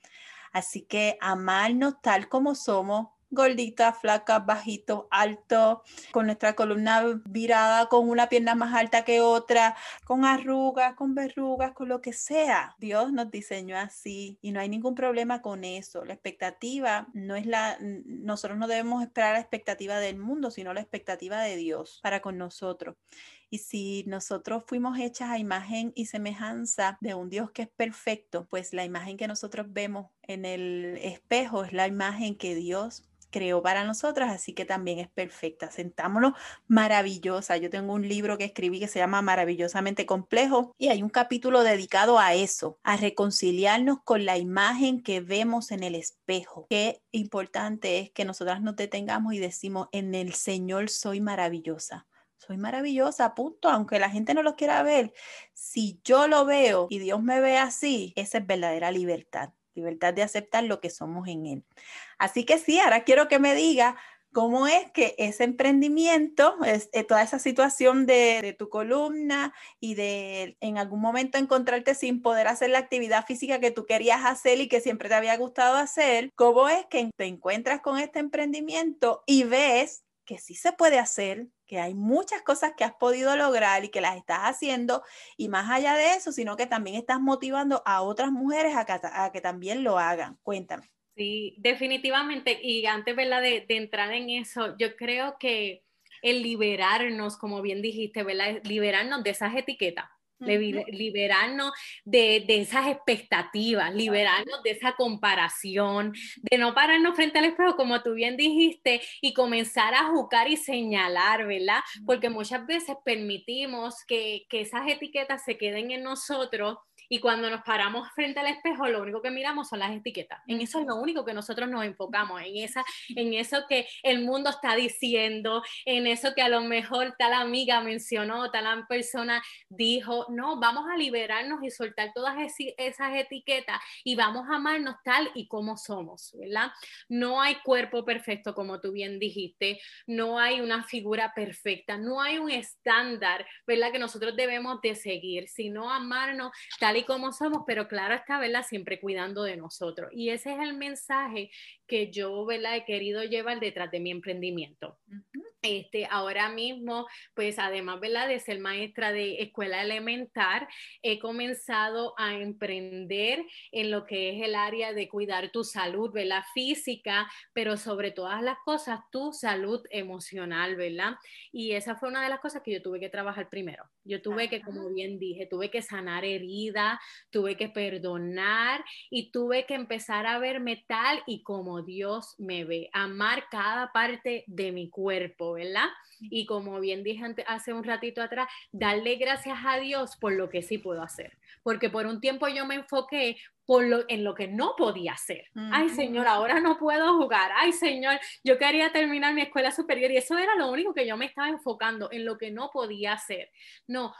Así que amarnos tal como somos, gordita, flaca, bajito, alto, con nuestra columna virada, con una pierna más alta que otra, con arrugas, con verrugas, con lo que sea. Dios nos diseñó así y no hay ningún problema con eso. La expectativa no es la, nosotros no debemos esperar la expectativa del mundo, sino la expectativa de Dios para con nosotros. Y si nosotros fuimos hechas a imagen y semejanza de un Dios que es perfecto, pues la imagen que nosotros vemos en el espejo es la imagen que Dios creó para nosotras, así que también es perfecta. Sentámonos maravillosa. Yo tengo un libro que escribí que se llama Maravillosamente Complejo y hay un capítulo dedicado a eso, a reconciliarnos con la imagen que vemos en el espejo. Qué importante es que nosotras nos detengamos y decimos, en el Señor soy maravillosa soy maravillosa, punto, aunque la gente no lo quiera ver. Si yo lo veo y Dios me ve así, esa es verdadera libertad libertad de aceptar lo que somos en Él. Así que sí, ahora quiero que me diga cómo es que ese emprendimiento, es, eh, toda esa situación de, de, tu columna y de en algún momento encontrarte sin poder hacer la actividad física que tú querías hacer y que siempre te había gustado hacer, cómo es que te encuentras con este emprendimiento y ves que sí se puede hacer, que hay muchas cosas que has podido lograr y que las estás haciendo y más allá de eso, sino que también estás motivando a otras mujeres a que, también lo hagan. Cuéntame. Sí, definitivamente. Y antes ¿verdad? De, de entrar en eso, yo creo que el liberarnos, como bien dijiste, ¿verdad? liberarnos de esas etiquetas liberarnos de, de, esas expectativas, liberarnos de esa comparación, de no pararnos frente al espejo, como tú bien dijiste, y comenzar a juzgar y señalar, ¿verdad? Porque muchas veces permitimos que, que esas etiquetas se queden en nosotros y cuando nos paramos frente al espejo, lo único que miramos son las etiquetas. En eso es lo único que nosotros nos enfocamos, en, esa, en eso que el mundo está diciendo, en eso que a lo mejor tal amiga mencionó, tal persona dijo. No, vamos a liberarnos y soltar todas esas etiquetas y vamos a amarnos tal y como somos, ¿verdad? No hay cuerpo perfecto, como tú bien dijiste, no hay una figura perfecta, no hay un estándar, ¿verdad? Que nosotros debemos de seguir, sino amarnos tal y como somos, pero claro está, ¿verdad? Siempre cuidando de nosotros. Y ese es el mensaje que yo, ¿verdad? He querido llevar detrás de mi emprendimiento. Este, ahora mismo, pues además ¿verdad? de ser maestra de escuela elemental, he comenzado a emprender en lo que es el área de cuidar tu salud, ¿verdad? Física, pero sobre todas las cosas, tu salud emocional, ¿verdad? Y esa fue una de las cosas que yo tuve que trabajar primero. Yo tuve que, como bien dije, tuve que sanar heridas, tuve que perdonar y tuve que empezar a verme tal y como Dios me ve, amar cada parte de mi cuerpo ¿verdad? Y como bien dije hace un ratito atrás, darle gracias a Dios por lo que sí puedo hacer. Porque por un tiempo yo me enfoqué en lo que no podía hacer. Ay, Señor, ahora no puedo jugar. Ay, Señor, yo quería terminar mi escuela superior y eso era lo único que yo me estaba enfocando en lo que no podía hacer. No,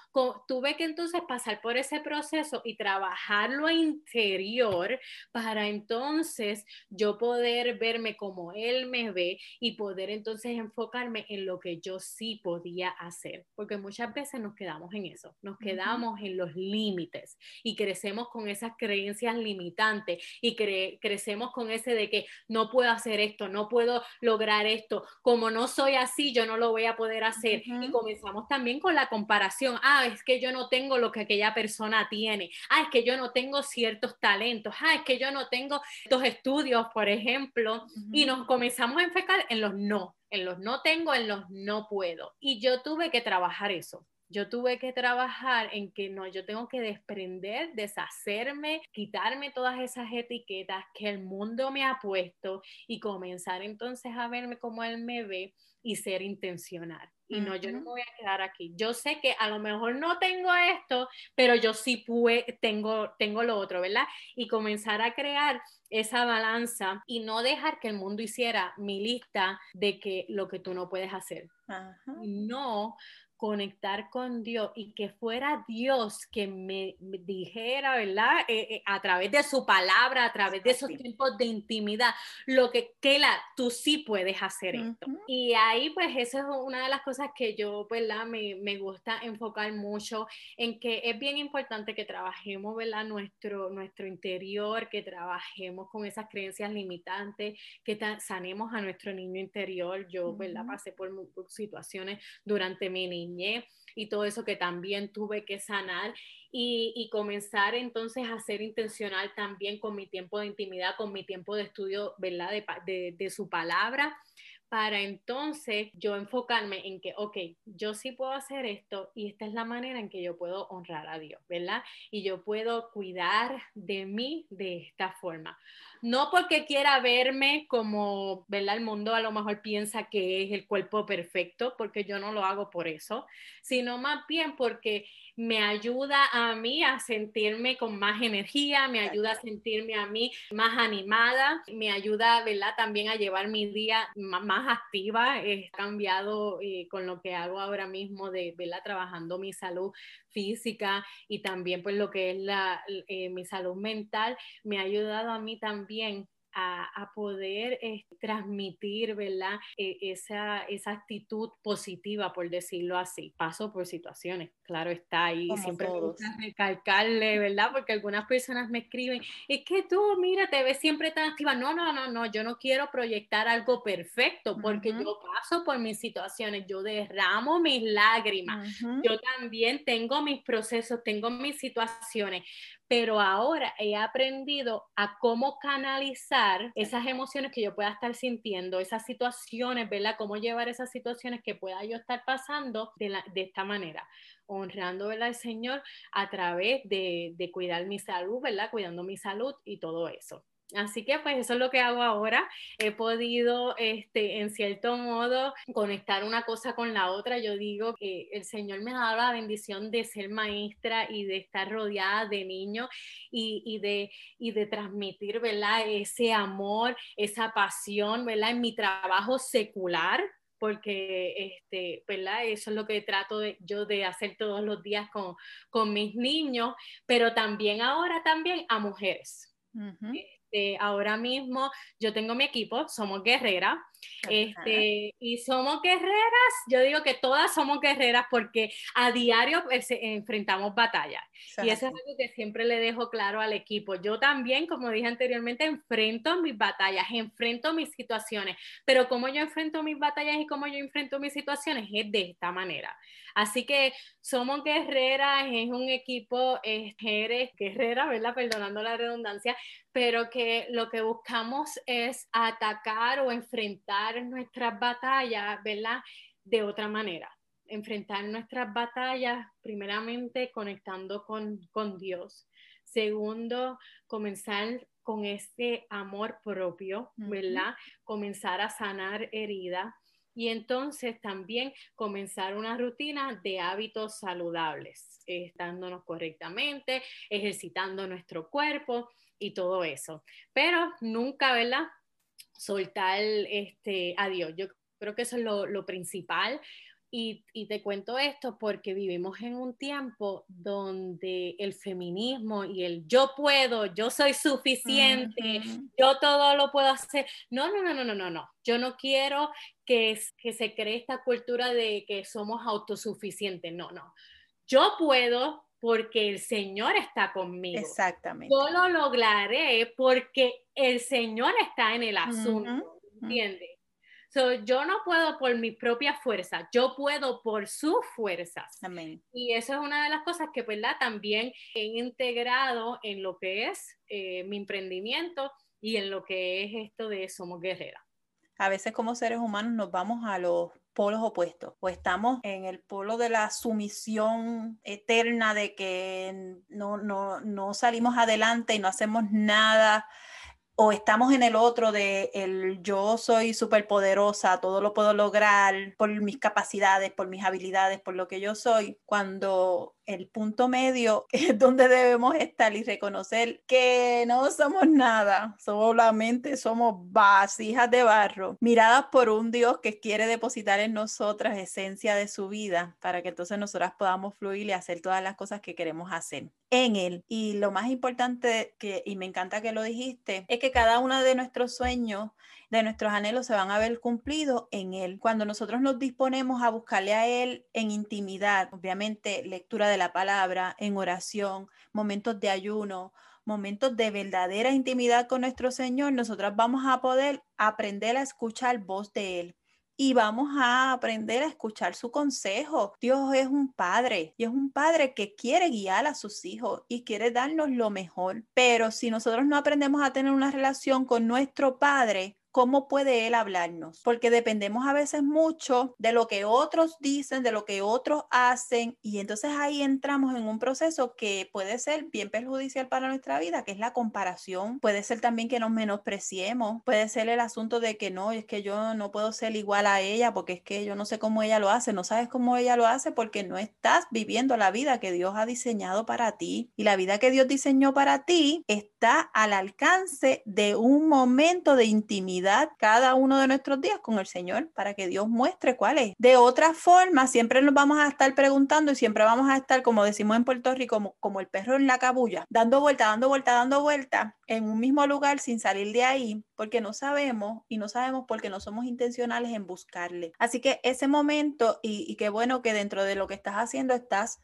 tuve que entonces pasar por ese proceso y trabajar lo interior para entonces yo poder verme como Él me ve y poder entonces enfocarme en lo que yo sí podía hacer. Porque muchas veces nos quedamos en eso, nos quedamos en los límites y crecemos con esas creencias limitantes y crecemos con ese de que no puedo hacer esto, no puedo lograr esto, como no soy así, yo no lo voy a poder hacer. Y comenzamos también con la comparación, ah, es que yo no tengo lo que aquella persona tiene, ah, es que yo no tengo ciertos talentos, ah, es que yo no tengo estos estudios, por ejemplo, y nos comenzamos a enfocar en los no, en los no tengo, en los no puedo. Y yo tuve que trabajar eso yo tuve que trabajar en que no, yo tengo que desprender, deshacerme, quitarme todas esas etiquetas que el mundo me ha puesto y comenzar entonces a verme como él me ve y ser intencional. Y no, yo no me voy a quedar aquí. Yo sé que a lo mejor no tengo esto, pero yo sí pude, tengo, tengo lo otro, ¿verdad? Y comenzar a crear esa balanza y no dejar que el mundo hiciera mi lista de que lo que tú no puedes hacer. No conectar con Dios y que fuera Dios que me, dijera, ¿verdad? Eh, eh, a través de su palabra, a través de esos tiempos de intimidad, lo que, que la, tú sí puedes hacer esto. Y ahí, pues, eso es una de las cosas que yo, ¿verdad? Me, me gusta enfocar mucho en que es bien importante que trabajemos, ¿verdad? Nuestro, nuestro interior, que trabajemos con esas creencias limitantes, que sanemos a nuestro niño interior. Yo, ¿verdad? Pasé por, situaciones durante mi y todo eso que también tuve que sanar y, comenzar entonces a ser intencional también con mi tiempo de intimidad, con mi tiempo de estudio, ¿verdad? De su palabra para entonces yo enfocarme en que, ok, yo sí puedo hacer esto y esta es la manera en que yo puedo honrar a Dios, ¿verdad? Y yo puedo cuidar de mí de esta forma no porque quiera verme como, ¿verdad? El mundo a lo mejor piensa que es el cuerpo perfecto, porque yo no lo hago por eso, sino más bien porque me ayuda a mí a sentirme con más energía, me ayuda a sentirme a mí más animada, me ayuda, ¿verdad? También a llevar mi día más activa. He cambiado eh, con lo que hago ahora mismo de, ¿verdad? Trabajando mi salud física y también pues lo que es la, eh, mi salud mental, me ha ayudado a mí también a, poder eh, transmitir, ¿verdad? E, esa, esa actitud positiva, por decirlo así. Paso por situaciones, claro está ahí. siempre me gusta recalcarle, ¿verdad? Porque algunas personas me escriben, es que tú, mira, te ves siempre tan activa. No, no, no, no, yo no quiero proyectar algo perfecto porque yo paso por mis situaciones, yo derramo mis lágrimas, yo también tengo mis procesos, tengo mis situaciones, pero ahora he aprendido a cómo canalizar esas emociones que yo pueda estar sintiendo, esas situaciones, ¿verdad? Cómo llevar esas situaciones que pueda yo estar pasando de, de esta manera, honrando, ¿verdad? Al Señor a través de, de cuidar mi salud, ¿verdad? Cuidando mi salud y todo eso. Así que pues eso es lo que hago ahora. He podido, este, en cierto modo, conectar una cosa con la otra. Yo digo que el Señor me ha dado la bendición de ser maestra y de estar rodeada de niños y, de, y de transmitir, ¿verdad? Ese amor, esa pasión, ¿verdad? En mi trabajo secular, porque este, ¿verdad? eso es lo que trato de, yo de hacer todos los días con, con mis niños, pero también ahora también a mujeres. Este, ahora mismo yo tengo mi equipo, somos guerreras, este, y somos guerreras, yo digo que todas somos guerreras porque a diario pues, enfrentamos batallas. Y eso es algo que siempre le dejo claro al equipo. Yo también, como dije anteriormente, enfrento mis batallas, enfrento mis situaciones, pero como yo enfrento mis batallas y como yo enfrento mis situaciones es de esta manera. Así que somos guerreras, es un equipo, es guerrera, ¿verdad? Perdonando la redundancia, pero que lo que buscamos es atacar o enfrentar nuestras batallas, ¿verdad? De otra manera. Enfrentar nuestras batallas, primeramente conectando con, con Dios. Segundo, comenzar con este amor propio, ¿verdad? Comenzar a sanar heridas y entonces también comenzar una rutina de hábitos saludables, estándonos correctamente, ejercitando nuestro cuerpo y todo eso. Pero nunca, ¿verdad? Soltar este, a Dios. Yo creo que eso es lo, lo principal. Y, y, te cuento esto porque vivimos en un tiempo donde el feminismo y el yo puedo, yo soy suficiente, yo todo lo puedo hacer. No, no, no, no, no, no, no. Yo no quiero que, que se cree esta cultura de que somos autosuficientes. No, no. Yo puedo, porque el Señor está conmigo. Exactamente. Yo lo lograré porque el Señor está en el asunto, ¿entiendes? yo no puedo por mi propia fuerza, yo puedo por sus fuerzas. Amén. Y eso es una de las cosas que, ¿verdad? También he integrado en lo que es eh, mi emprendimiento y en lo que es esto de Somos Guerreras. A veces como seres humanos nos vamos a los polos opuestos o estamos en el polo de la sumisión eterna de que no, no, no salimos adelante y no hacemos nada o estamos en el otro de el yo soy superpoderosa, todo lo puedo lograr por mis capacidades, por mis habilidades, por lo que yo soy, cuando el punto medio es donde debemos estar y reconocer que no somos nada, solamente somos vasijas de barro, miradas por un Dios que quiere depositar en nosotras esencia de su vida para que entonces nosotras podamos fluir y hacer todas las cosas que queremos hacer en Él. Y lo más importante, que, y me encanta que lo dijiste, es que cada uno de nuestros sueños de nuestros anhelos se van a ver cumplidos en Él. Cuando nosotros nos disponemos a buscarle a Él en intimidad, obviamente lectura de la palabra, en oración, momentos de ayuno, momentos de verdadera intimidad con nuestro Señor, nosotras vamos a poder aprender a escuchar voz de Él y vamos a aprender a escuchar su consejo. Dios es un padre y es un padre que quiere guiar a sus hijos y quiere darnos lo mejor. Pero si nosotros no aprendemos a tener una relación con nuestro padre, ¿cómo puede Él hablarnos? Porque dependemos a veces mucho de lo que otros dicen, de lo que otros hacen, y entonces ahí entramos en un proceso que puede ser bien perjudicial para nuestra vida, que es la comparación. Puede ser también que nos menospreciemos, puede ser el asunto de que no, es que yo no puedo ser igual a ella, porque es que yo no sé cómo ella lo hace, no sabes cómo ella lo hace porque no estás viviendo la vida que Dios ha diseñado para ti. Y la vida que Dios diseñó para ti está al alcance de un momento de intimidad cada uno de nuestros días con el Señor para que Dios muestre cuál es. De otra forma, siempre nos vamos a estar preguntando y siempre vamos a estar, como decimos en Puerto Rico, como, como el perro en la cabulla, dando vuelta, dando vuelta, dando vuelta en un mismo lugar sin salir de ahí, porque no sabemos y no sabemos porque no somos intencionales en buscarle. Así que ese momento, y, y qué bueno que dentro de lo que estás haciendo estás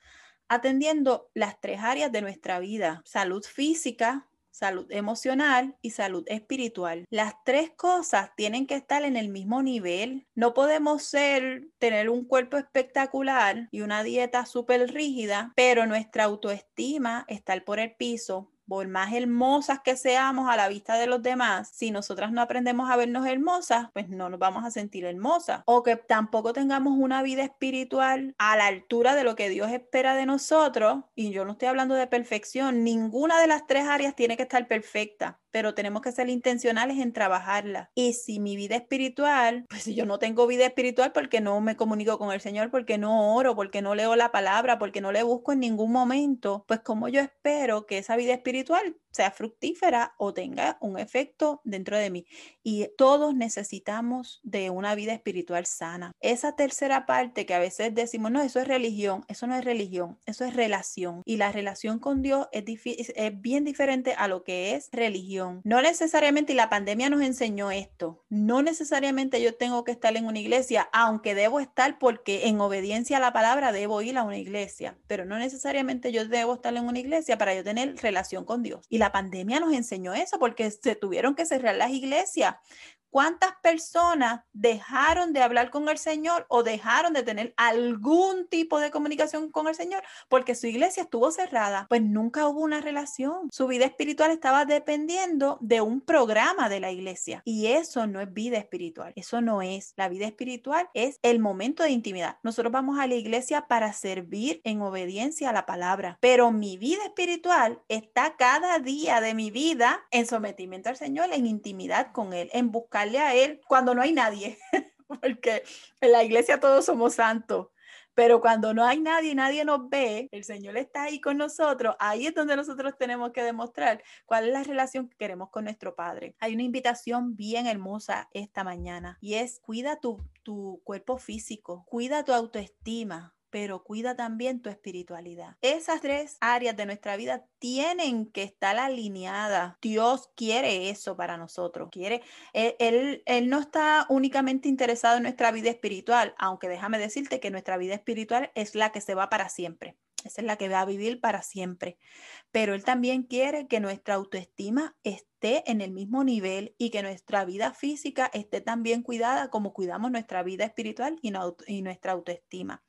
atendiendo las tres áreas de nuestra vida, salud física, salud emocional y salud espiritual. Las tres cosas tienen que estar en el mismo nivel. No podemos ser, tener un cuerpo espectacular y una dieta súper rígida, pero nuestra autoestima está por el piso, por más hermosas que seamos a la vista de los demás, si nosotras no aprendemos a vernos hermosas, pues no nos vamos a sentir hermosas. O que tampoco tengamos una vida espiritual a la altura de lo que Dios espera de nosotros. Y yo no estoy hablando de perfección, ninguna de las tres áreas tiene que estar perfecta pero tenemos que ser intencionales en trabajarla. Y si mi vida espiritual, pues si yo no tengo vida espiritual porque no me comunico con el Señor, porque no oro, porque no leo la palabra, porque no le busco en ningún momento, pues como yo espero que esa vida espiritual sea fructífera o tenga un efecto dentro de mí. Y todos necesitamos de una vida espiritual sana. Esa tercera parte que a veces decimos, no, eso es religión, eso no es religión, eso es relación. Y la relación con Dios es, es bien diferente a lo que es religión. No necesariamente, y la pandemia nos enseñó esto, no necesariamente yo tengo que estar en una iglesia, aunque debo estar porque en obediencia a la palabra debo ir a una iglesia, pero no necesariamente yo debo estar en una iglesia para yo tener relación con Dios. Y la pandemia nos enseñó eso porque se tuvieron que cerrar las iglesias. ¿Cuántas personas dejaron de hablar con el Señor o dejaron de tener algún tipo de comunicación con el Señor porque su iglesia estuvo cerrada? Pues nunca hubo una relación. Su vida espiritual estaba dependiendo de un programa de la iglesia. Y eso no es vida espiritual. Eso no es. La vida espiritual es el momento de intimidad. Nosotros vamos a la iglesia para servir en obediencia a la palabra. Pero mi vida espiritual está cada día de mi vida en sometimiento al Señor, en intimidad con Él, en buscar a Él cuando no hay nadie, porque en la iglesia todos somos santos. Pero cuando no hay nadie nadie nos ve, el Señor está ahí con nosotros, ahí es donde nosotros tenemos que demostrar cuál es la relación que queremos con nuestro Padre. Hay una invitación bien hermosa esta mañana y es cuida tu, tu cuerpo físico, cuida tu autoestima, pero cuida también tu espiritualidad. Esas tres áreas de nuestra vida tienen que estar alineadas. Dios quiere eso para nosotros. Quiere, él, él, no está únicamente interesado en nuestra vida espiritual, aunque déjame decirte que nuestra vida espiritual es la que se va para siempre. esa es la que va a vivir para siempre. Pero Él también quiere que nuestra autoestima esté en el mismo nivel y que nuestra vida física esté tan bien cuidada como cuidamos nuestra vida espiritual y nuestra autoestima.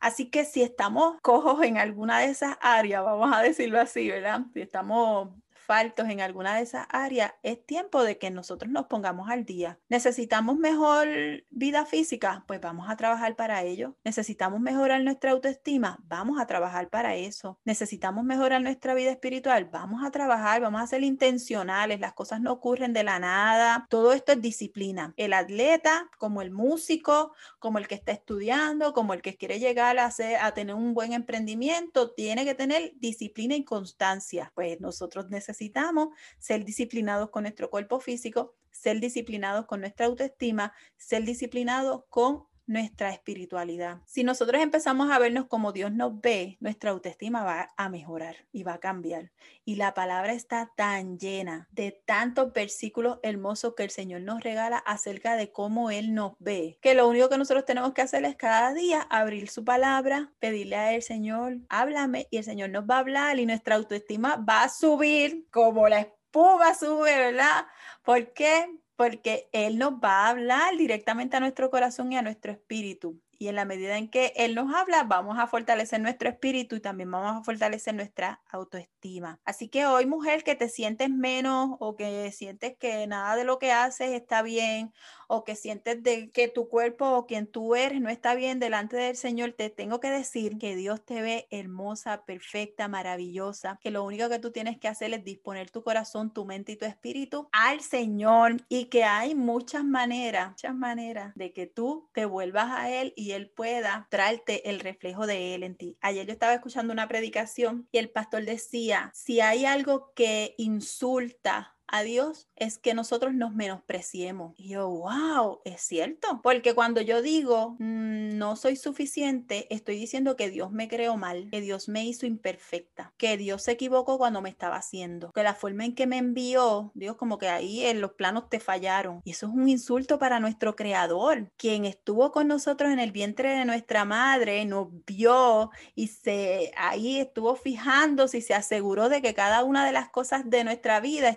Así que si estamos cojos en alguna de esas áreas, vamos a decirlo así, ¿verdad? Si estamos faltos en alguna de esas áreas, es tiempo de que nosotros nos pongamos al día. ¿Necesitamos mejor vida física? Pues vamos a trabajar para ello. ¿Necesitamos mejorar nuestra autoestima? Vamos a trabajar para eso. ¿Necesitamos mejorar nuestra vida espiritual? Vamos a trabajar, vamos a ser intencionales. Las cosas no ocurren de la nada. Todo esto es disciplina. El atleta, como el músico, como el que está estudiando, como el que quiere llegar a, hacer, a tener un buen emprendimiento, tiene que tener disciplina y constancia. Pues nosotros necesitamos necesitamos ser disciplinados con nuestro cuerpo físico, ser disciplinados con nuestra autoestima, ser disciplinados con nuestra espiritualidad. Si nosotros empezamos a vernos como Dios nos ve, nuestra autoestima va a mejorar y va a cambiar. Y la palabra está tan llena de tantos versículos hermosos que el Señor nos regala acerca de cómo Él nos ve, que lo único que nosotros tenemos que hacer es cada día abrir su palabra, pedirle a Él, Señor, háblame y el Señor nos va a hablar y nuestra autoestima va a subir como la espuma sube, ¿verdad? ¿Por qué? Porque Él nos va a hablar directamente a nuestro corazón y a nuestro espíritu. Y en la medida en que Él nos habla, vamos a fortalecer nuestro espíritu y también vamos a fortalecer nuestra autoestima. Así que hoy, mujer, que te sientes menos o que sientes que nada de lo que haces está bien o que sientes de que tu cuerpo o quien tú eres no está bien delante del Señor, te tengo que decir que Dios te ve hermosa, perfecta, maravillosa, que lo único que tú tienes que hacer es disponer tu corazón, tu mente y tu espíritu al Señor y que hay muchas maneras, muchas maneras de que tú te vuelvas a Él y Él pueda traerte el reflejo de Él en ti. Ayer yo estaba escuchando una predicación y el pastor decía, si hay algo que insulta a Dios es que nosotros nos menospreciemos. Y yo, wow, es cierto. Porque cuando yo digo mm, no soy suficiente, estoy diciendo que Dios me creó mal, que Dios me hizo imperfecta, que Dios se equivocó cuando me estaba haciendo, que la forma en que me envió, Dios como que ahí en los planos te fallaron. Y eso es un insulto para nuestro creador, quien estuvo con nosotros en el vientre de nuestra madre, nos vio y se ahí estuvo fijándose y se aseguró de que cada una de las cosas de nuestra vida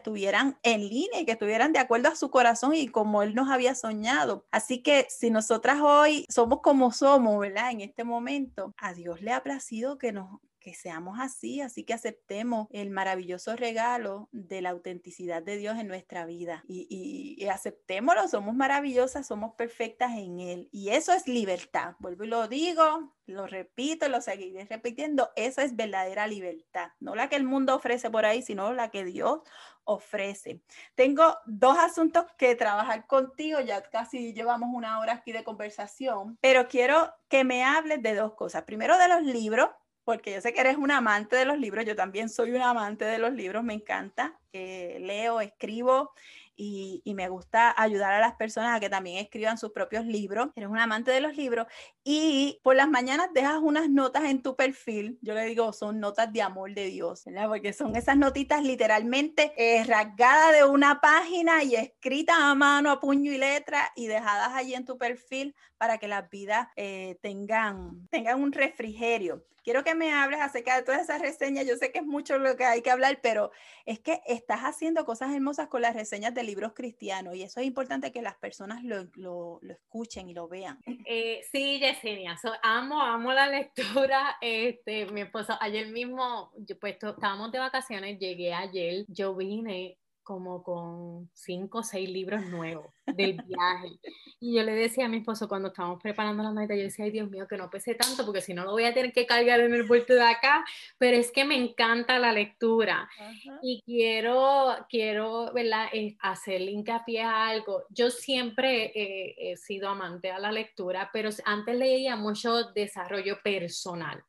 en línea y que estuvieran de acuerdo a su corazón y como Él nos había soñado. Así que si nosotras hoy somos como somos, ¿verdad? En este momento, a Dios le ha placido que nos que seamos así, así que aceptemos el maravilloso regalo de la autenticidad de Dios en nuestra vida y, aceptémoslo, somos maravillosas, somos perfectas en Él y eso es libertad. Vuelvo y lo digo, lo repito, lo seguiré repitiendo, esa es verdadera libertad, no la que el mundo ofrece por ahí, sino la que Dios ofrece. Tengo dos asuntos que trabajar contigo, ya casi llevamos una hora aquí de conversación, pero quiero que me hables de dos cosas. Primero de los libros, porque yo sé que eres un amante de los libros, yo también soy un amante de los libros, me encanta, eh, leo, escribo y, me gusta ayudar a las personas a que también escriban sus propios libros. Eres un amante de los libros y por las mañanas dejas unas notas en tu perfil. Yo le digo, son notas de amor de Dios, ¿verdad? Porque son esas notitas literalmente eh, rasgadas de una página y escritas a mano, a puño y letra y dejadas allí en tu perfil para que las vidas eh, tengan, tengan un refrigerio. Quiero que me hables acerca de todas esas reseñas. Yo sé que es mucho lo que hay que hablar, pero es que estás haciendo cosas hermosas con las reseñas de libros cristianos y eso es importante que las personas lo, lo, lo escuchen y lo vean. Eh, sí, Yesenia, amo, amo la lectura. Este, mi esposo, ayer mismo, yo, pues estábamos de vacaciones, llegué ayer, yo vine como con cinco o seis libros nuevos del viaje. Y yo le decía a mi esposo cuando estábamos preparando la maleta, yo decía, ay Dios mío, que no pese tanto, porque si no lo voy a tener que cargar en el vuelto de acá, pero es que me encanta la lectura y quiero, quiero, ¿verdad?, hacer hincapié a algo. Yo siempre he sido amante a la lectura, pero antes leía mucho desarrollo personal,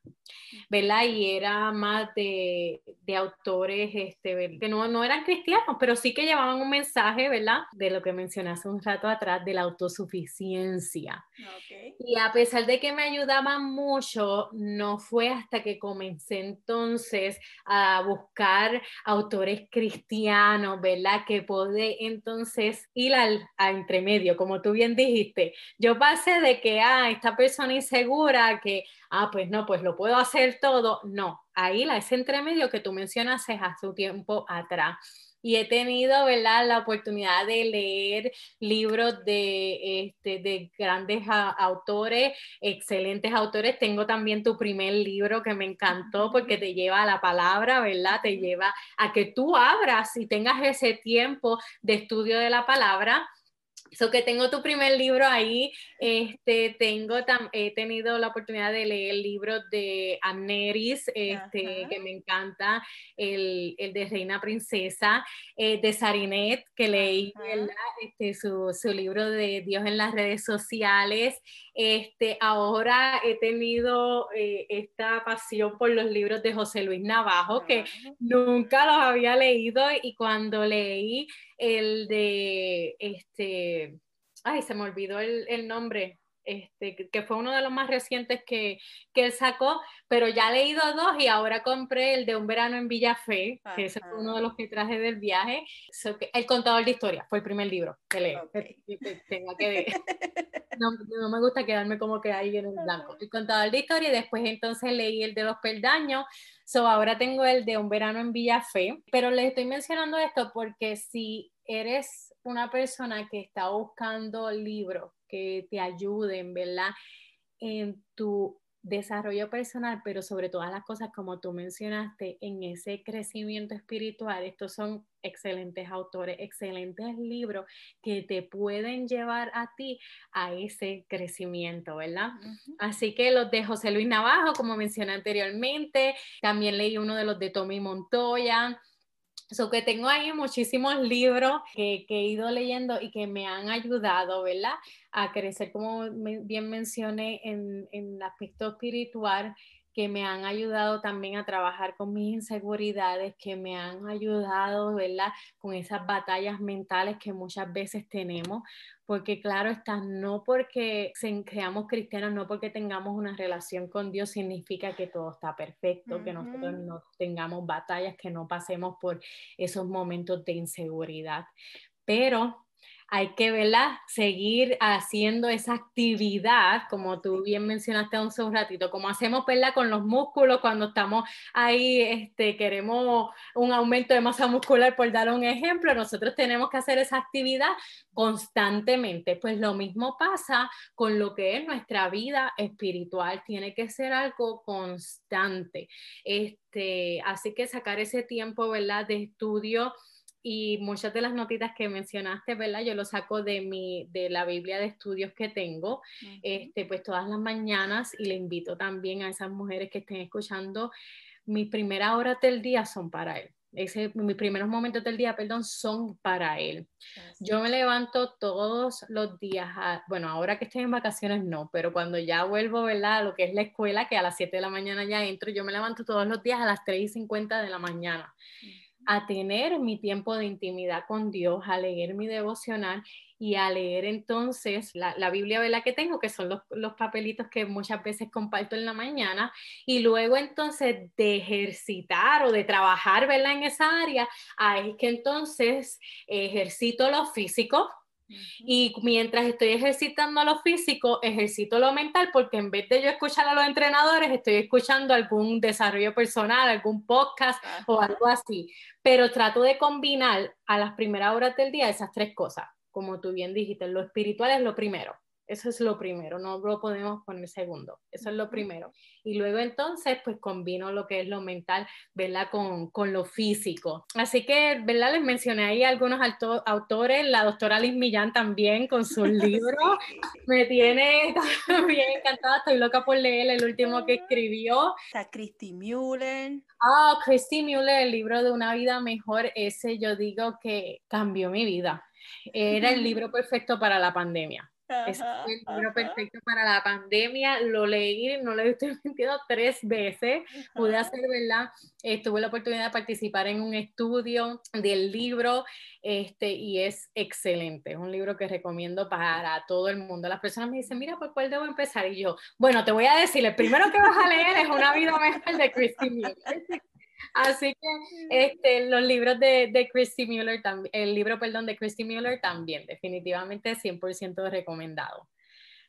¿verdad? Y era más de, de autores este, que no, no eran cristianos, pero sí que llevaban un mensaje, ¿verdad? De lo que mencionaste un rato atrás de la autosuficiencia. Y a pesar de que me ayudaba mucho, no fue hasta que comencé entonces a buscar autores cristianos, ¿verdad? Que pude entonces ir al a entremedio, como tú bien dijiste. Yo pasé de que, ah, esta persona insegura, que, ah, pues no, pues lo puedo hacer todo. No, ahí la ese entremedio que tú mencionas hace un tiempo atrás y he tenido ¿verdad? la oportunidad de leer libros de, este, de grandes autores, excelentes autores. Tengo también tu primer libro que me encantó porque te lleva a la palabra, ¿verdad? Te lleva a que tú abras y tengas ese tiempo de estudio de la palabra So que tengo tu primer libro ahí, este, tengo he tenido la oportunidad de leer el libro de Amneris, este, que me encanta, el, el de Reina Princesa, eh, de Sarinet, que leí este, su, su, libro de Dios en las redes sociales. Este, ahora he tenido eh, esta pasión por los libros de José Luis Navajo, que nunca los había leído y cuando leí el de, este, ay, se me olvidó el, el nombre, este, que fue uno de los más recientes que, que, él sacó, pero ya he leído dos y ahora compré el de Un verano en Villafé, que ese fue uno de los que traje del viaje. el contador de historia fue el primer libro que leí. no, no, me gusta quedarme como que ahí en el blanco. El contador de historia y después entonces leí el de los peldaños. So, ahora tengo el de Un verano en Villafé, pero les estoy mencionando esto porque si eres una persona que está buscando libros que te ayuden, ¿verdad? En tu desarrollo personal, pero sobre todas las cosas, como tú mencionaste, en ese crecimiento espiritual. Estos son excelentes autores, excelentes libros que te pueden llevar a ti a ese crecimiento, ¿verdad? Así que los de José Luis Navajo, como mencioné anteriormente, también leí uno de los de Tommy Montoya So que tengo ahí muchísimos libros que, he ido leyendo y que me han ayudado, ¿verdad? A crecer, como bien mencioné, en, en el aspecto espiritual que me han ayudado también a trabajar con mis inseguridades, que me han ayudado, ¿verdad? Con esas batallas mentales que muchas veces tenemos, porque claro está, no porque seamos cristianos, no porque tengamos una relación con Dios significa que todo está perfecto, que nosotros no tengamos batallas, que no pasemos por esos momentos de inseguridad. Pero hay que ¿verdad? seguir haciendo esa actividad, como tú bien mencionaste hace un ratito, como hacemos ¿verdad? con los músculos cuando estamos ahí, este, queremos un aumento de masa muscular, por dar un ejemplo, nosotros tenemos que hacer esa actividad constantemente. Pues lo mismo pasa con lo que es nuestra vida espiritual, tiene que ser algo constante. Este, así que sacar ese tiempo ¿verdad? de estudio y muchas de las notitas que mencionaste, ¿verdad? Yo lo saco de mi, de la Biblia de estudios que tengo, este, pues todas las mañanas y le invito también a esas mujeres que estén escuchando, mis primeras horas del día son para Él. Ese, mis primeros momentos del día, perdón, son para Él. Yo me levanto todos los días, bueno, ahora que estoy en vacaciones no, pero cuando ya vuelvo, ¿verdad? A lo que es la escuela, que a las 7 de la mañana ya entro, yo me levanto todos los días a las 3 y 50 de la mañana a tener mi tiempo de intimidad con Dios, a leer mi devocional y a leer entonces la, la Biblia ¿verdad? que tengo, que son los, los, papelitos que muchas veces comparto en la mañana, y luego entonces de ejercitar o de trabajar ¿verdad? en esa área, ahí que entonces ejercito lo físico, y mientras estoy ejercitando lo físico, ejercito lo mental, porque en vez de yo escuchar a los entrenadores, estoy escuchando algún desarrollo personal, algún podcast o algo así. Pero trato de combinar a las primeras horas del día esas tres cosas. Como tú bien dijiste, lo espiritual es lo primero. Eso es lo primero, no lo podemos poner segundo. Eso es lo primero. Y luego entonces, pues combino lo que es lo mental, ¿verdad? Con, con lo físico. Así que, ¿verdad? Les mencioné ahí algunos autores, la doctora Liz Millán también con sus libros. Me tiene también encantada, estoy loca por leer el último que escribió. Está Christy Muller. Ah, Christy Muller, el libro de una vida mejor, ese yo digo que cambió mi vida. Era el libro perfecto para la pandemia es el libro perfecto para la pandemia. Lo leí, no lo he metido tres veces. Pude hacer, ¿verdad? Eh, tuve la oportunidad de participar en un estudio del libro este, y es excelente. Es un libro que recomiendo para todo el mundo. Las personas me dicen, mira, ¿por cuál debo empezar? Y yo, bueno, te voy a decir, el primero que vas a leer es Una vida mejor de Christine Así que este, los libros de, de Christy Mueller, el libro, perdón, de Christy Mueller también, definitivamente 100% recomendado.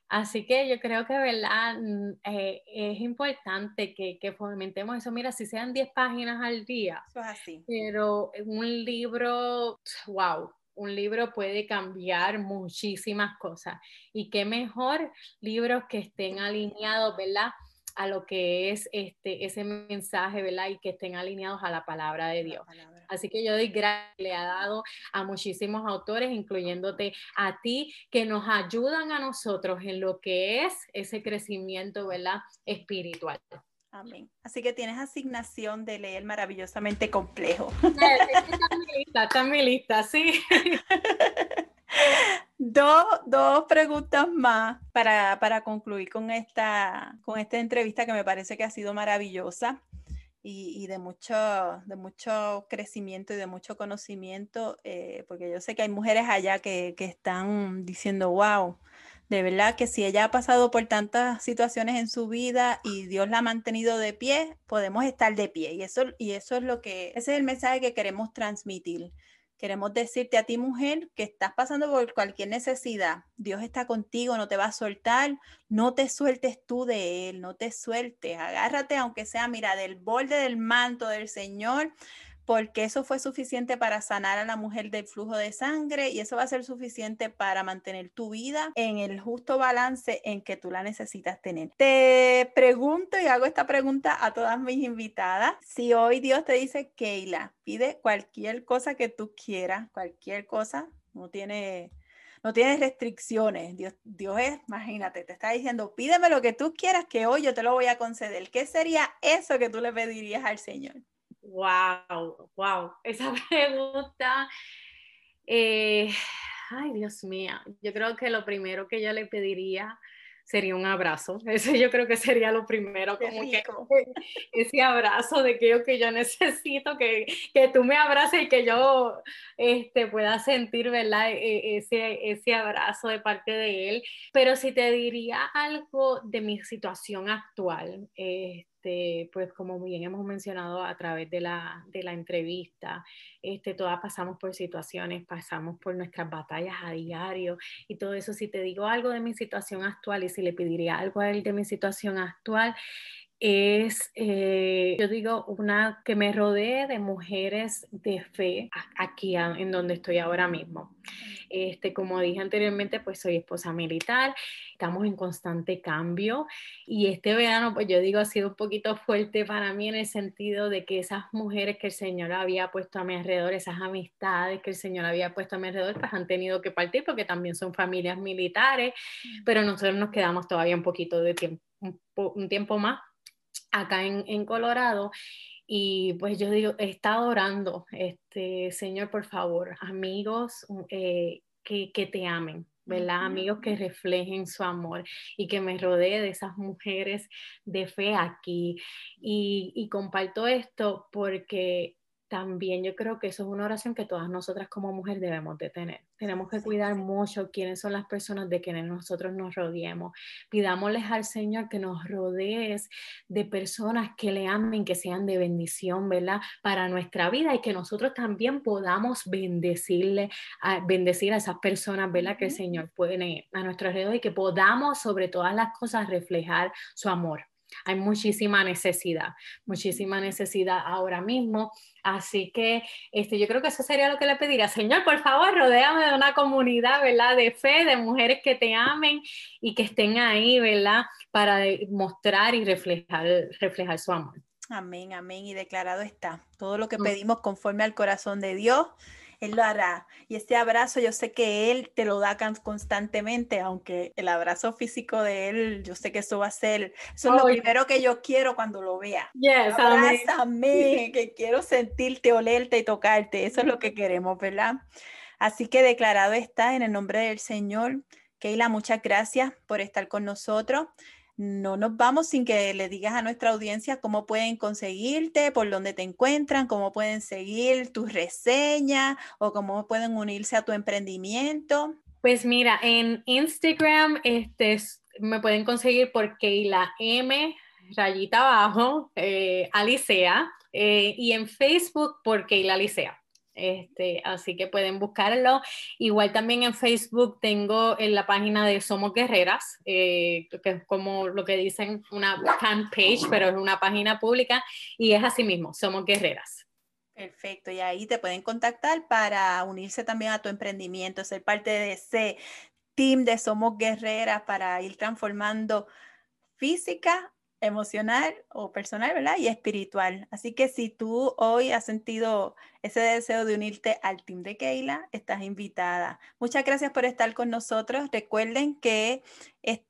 Así que yo creo que, ¿verdad? Mm, eh, es importante que, que, fomentemos eso. Mira, si sean 10 páginas al día. Eso es así. Pero un libro, wow, un libro puede cambiar muchísimas cosas. Y qué mejor libros que estén alineados, ¿verdad? A lo que es este, ese mensaje, ¿verdad? Y que estén alineados a la palabra de Dios. Así que yo doy gracias, le ha dado a muchísimos autores, incluyéndote a ti, que nos ayudan a nosotros en lo que es ese crecimiento, ¿verdad? Espiritual. Amén. Así que tienes asignación de leer maravillosamente complejo. Está mi lista, está mi lista, sí. Dos, preguntas más para, concluir con esta, con esta entrevista que me parece que ha sido maravillosa y, de, mucho, de mucho crecimiento y de mucho conocimiento, eh, porque yo sé que hay mujeres allá que, que están diciendo, wow, de verdad que si ella ha pasado por tantas situaciones en su vida y Dios la ha mantenido de pie, podemos estar de pie. Y eso, y eso es lo que, ese es el mensaje que queremos transmitir. Queremos decirte a ti, mujer, que estás pasando por cualquier necesidad. Dios está contigo, no te va a soltar. No te sueltes tú de Él, no te sueltes. Agárrate, aunque sea, mira, del borde del manto del Señor porque eso fue suficiente para sanar a la mujer del flujo de sangre y eso va a ser suficiente para mantener tu vida en el justo balance en que tú la necesitas tener. Te pregunto y hago esta pregunta a todas mis invitadas. Si hoy Dios te dice, Keila, pide cualquier cosa que tú quieras, cualquier cosa, no tiene no tiene restricciones. Dios, Dios es, imagínate, te está diciendo, pídeme lo que tú quieras, que hoy yo te lo voy a conceder. ¿Qué sería eso que tú le pedirías al Señor? Wow, wow. Esa pregunta, eh, ay Dios mío, yo creo que lo primero que yo le pediría sería un abrazo. Ese yo creo que sería lo primero, como que ese abrazo de que yo, que yo necesito, que, que tú me abraces y que yo este, pueda sentir, ¿verdad? E, e, ese, ese abrazo de parte de él. Pero si te diría algo de mi situación actual, eh, este, pues como bien hemos mencionado a través de la, de la entrevista, este, todas pasamos por situaciones, pasamos por nuestras batallas a diario y todo eso. Si te digo algo de mi situación actual y si le pediría algo a él de mi situación actual, es, eh, yo digo, una que me rodee de mujeres de fe aquí en donde estoy ahora mismo. Este, como dije anteriormente, pues soy esposa militar, estamos en constante cambio y este verano, pues yo digo, ha sido un poquito fuerte para mí en el sentido de que esas mujeres que el Señor había puesto a mi alrededor, esas amistades que el Señor había puesto a mi alrededor, pues han tenido que partir porque también son familias militares, pero nosotros nos quedamos todavía un poquito de tiempo, un tiempo más acá en, en Colorado. Y pues yo digo, he estado orando, este, Señor, por favor, amigos eh, que, que, te amen, ¿verdad? Amigos que reflejen su amor y que me rodee de esas mujeres de fe aquí. Y, y comparto esto porque también yo creo que eso es una oración que todas nosotras como mujeres debemos de tener. Tenemos que cuidar mucho quiénes son las personas de quienes nosotros nos rodeemos. Pidámosles al Señor que nos rodees de personas que le amen, que sean de bendición, ¿verdad? Para nuestra vida y que nosotros también podamos bendecirle, a, bendecir a esas personas, ¿verdad? Que el Señor pone a nuestro alrededor y que podamos sobre todas las cosas reflejar su amor hay muchísima necesidad, muchísima necesidad ahora mismo. Así que este, yo creo que eso sería lo que le pediría. Señor, por favor, rodéame de una comunidad, ¿verdad? De fe, de mujeres que te amen y que estén ahí, ¿verdad? Para mostrar y reflejar, reflejar su amor. Amén, amén. Y declarado está. Todo lo que mm. pedimos conforme al corazón de Dios él lo hará. Y este abrazo yo sé que Él te lo da constantemente, aunque el abrazo físico de Él, yo sé que eso va a ser, eso es lo primero que yo quiero cuando lo vea. Yes, Abrázame, que quiero sentirte, olerte y tocarte. Eso es lo que queremos, ¿verdad? Así que declarado está en el nombre del Señor Keila, muchas gracias por estar con nosotros. No nos vamos sin que le digas a nuestra audiencia cómo pueden conseguirte, por dónde te encuentran, cómo pueden seguir tus reseñas o cómo pueden unirse a tu emprendimiento. Pues mira, en Instagram este, me pueden conseguir por Keila M, rayita abajo, eh, Alicea, eh, y en Facebook por Keila Alicea. Este, así que pueden buscarlo. Igual también en Facebook tengo en la página de Somos Guerreras, eh, que es como lo que dicen una fanpage, pero es una página pública y es así mismo, Somos Guerreras. Perfecto, y ahí te pueden contactar para unirse también a tu emprendimiento, ser parte de ese team de Somos Guerreras para ir transformando física emocional o personal, ¿verdad? Y espiritual. Así que si tú hoy has sentido ese deseo de unirte al team de Keila, estás invitada. Muchas gracias por estar con nosotros. Recuerden que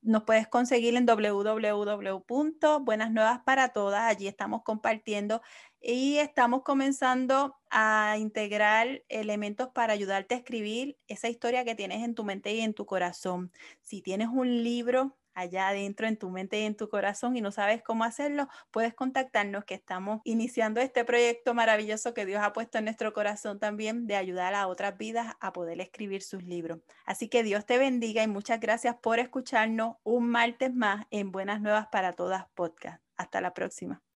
nos puedes conseguir en www.buenas nuevas para todas. Allí estamos compartiendo y estamos comenzando a integrar elementos para ayudarte a escribir esa historia que tienes en tu mente y en tu corazón. Si tienes un libro allá adentro en tu mente y en tu corazón y no sabes cómo hacerlo, puedes contactarnos que estamos iniciando este proyecto maravilloso que Dios ha puesto en nuestro corazón también de ayudar a otras vidas a poder escribir sus libros. Así que Dios te bendiga y muchas gracias por escucharnos un martes más en Buenas Nuevas para Todas Podcast. Hasta la próxima.